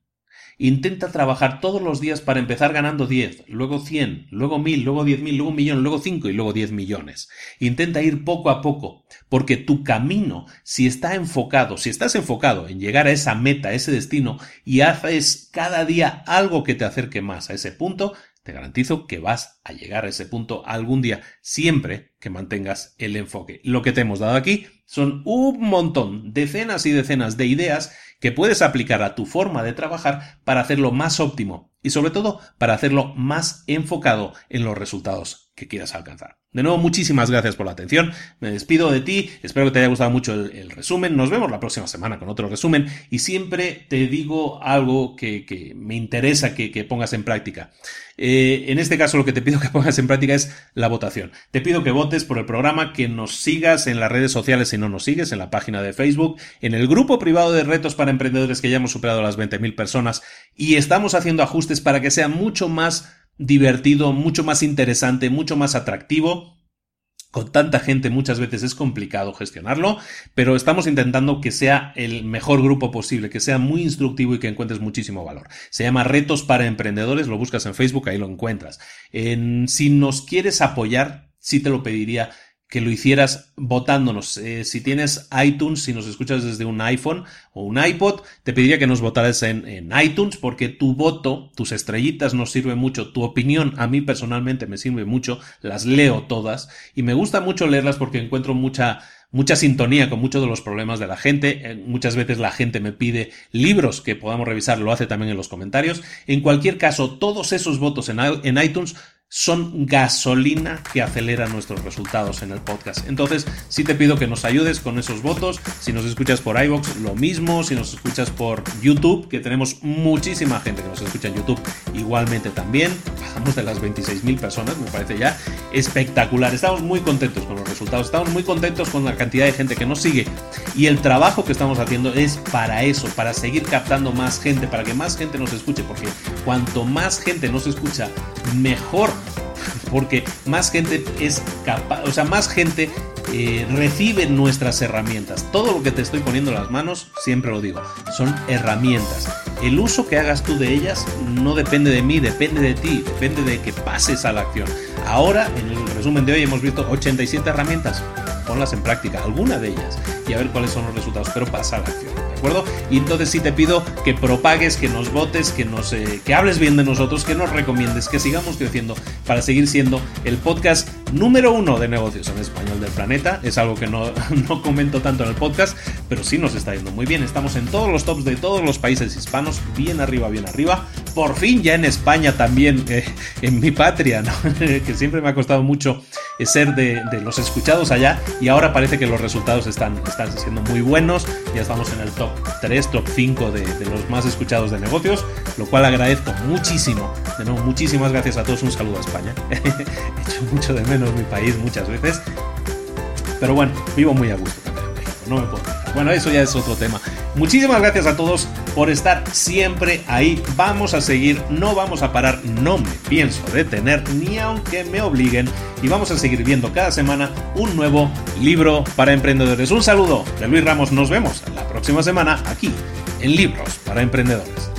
Intenta trabajar todos los días para empezar ganando 10, luego 100, luego 1000, luego 10.000, luego un millón, luego 5 y luego 10 millones. Intenta ir poco a poco, porque tu camino, si está enfocado, si estás enfocado en llegar a esa meta, a ese destino, y haces cada día algo que te acerque más a ese punto, te garantizo que vas a llegar a ese punto algún día, siempre que mantengas el enfoque. Lo que te hemos dado aquí son un montón, decenas y decenas de ideas que puedes aplicar a tu forma de trabajar para hacerlo más óptimo y sobre todo para hacerlo más enfocado en los resultados que quieras alcanzar. De nuevo, muchísimas gracias por la atención. Me despido de ti. Espero que te haya gustado mucho el, resumen. Nos vemos la próxima semana con otro resumen. Y siempre te digo algo que, me interesa que, pongas en práctica. Eh, en este caso, lo que te pido que pongas en práctica es la votación. Te pido que votes por el programa, que nos sigas en las redes sociales si no nos sigues, en la página de Facebook, en el grupo privado de retos para emprendedores que ya hemos superado las 20.000 personas y estamos haciendo ajustes para que sea mucho más divertido, mucho más interesante, mucho más atractivo. Con tanta gente muchas veces es complicado gestionarlo, pero estamos intentando que sea el mejor grupo posible, que sea muy instructivo y que encuentres muchísimo valor. Se llama Retos para Emprendedores, lo buscas en Facebook, ahí lo encuentras. En, si nos quieres apoyar, sí te lo pediría que lo hicieras votándonos. Eh, si tienes iTunes, si nos escuchas desde un iPhone o un iPod, te pediría que nos votaras en, en, iTunes porque tu voto, tus estrellitas nos sirve mucho, tu opinión a mí personalmente me sirve mucho, las leo todas y me gusta mucho leerlas porque encuentro mucha mucha sintonía con muchos de los problemas de la gente. Eh, muchas veces la gente me pide libros que podamos revisar, lo hace también en los comentarios. En cualquier caso, todos esos votos en, en iTunes son gasolina que acelera nuestros resultados en el podcast. Entonces, sí te pido que nos ayudes con esos votos. Si nos escuchas por iVoox, lo mismo. Si nos escuchas por YouTube, que tenemos muchísima gente que nos escucha en YouTube, igualmente también. Bajamos de las 26.000 personas, me parece ya espectacular. Estamos muy contentos con los resultados. Estamos muy contentos con la cantidad de gente que nos sigue. Y el trabajo que estamos haciendo es para eso, para seguir captando más gente, para que más gente nos escuche. Porque cuanto más gente nos escucha, mejor porque más gente es capaz, o sea, más gente eh, recibe nuestras herramientas. Todo lo que te estoy poniendo en las manos, siempre lo digo, son herramientas. El uso que hagas tú de ellas no depende de mí, depende de ti, depende de que pases a la acción. Ahora, en el resumen de hoy, hemos visto 87 herramientas. Ponlas en práctica, alguna de ellas, y a ver cuáles son los resultados, pero pasa a la acción Y entonces sí te pido que propagues, que nos votes, que nos eh, que hables bien de nosotros, que nos recomiendes, que sigamos creciendo para seguir siendo el podcast número uno de negocios en español del planeta. Es algo que no, no comento tanto en el podcast, pero sí nos está yendo muy bien. Estamos en todos los tops de todos los países hispanos, bien arriba, bien arriba. Por fin ya en España también, eh, en mi patria, que siempre me ha costado mucho ser de, de, los escuchados allá y ahora parece que los resultados están, están siendo muy buenos. Ya estamos en el top 3, top 5 de, de los más escuchados de negocios, lo cual agradezco muchísimo. De nuevo, muchísimas gracias a todos. Un saludo a España. He hecho mucho de menos mi país muchas veces. Pero bueno, vivo muy a gusto también no me puedo Bueno, eso ya es otro tema. Muchísimas gracias a todos por estar siempre ahí. Vamos a seguir, no vamos a parar, no me pienso detener ni aunque me obliguen. Y vamos a seguir viendo cada semana un nuevo libro para emprendedores. Un saludo de Luis Ramos, nos vemos la próxima semana aquí en Libros para Emprendedores.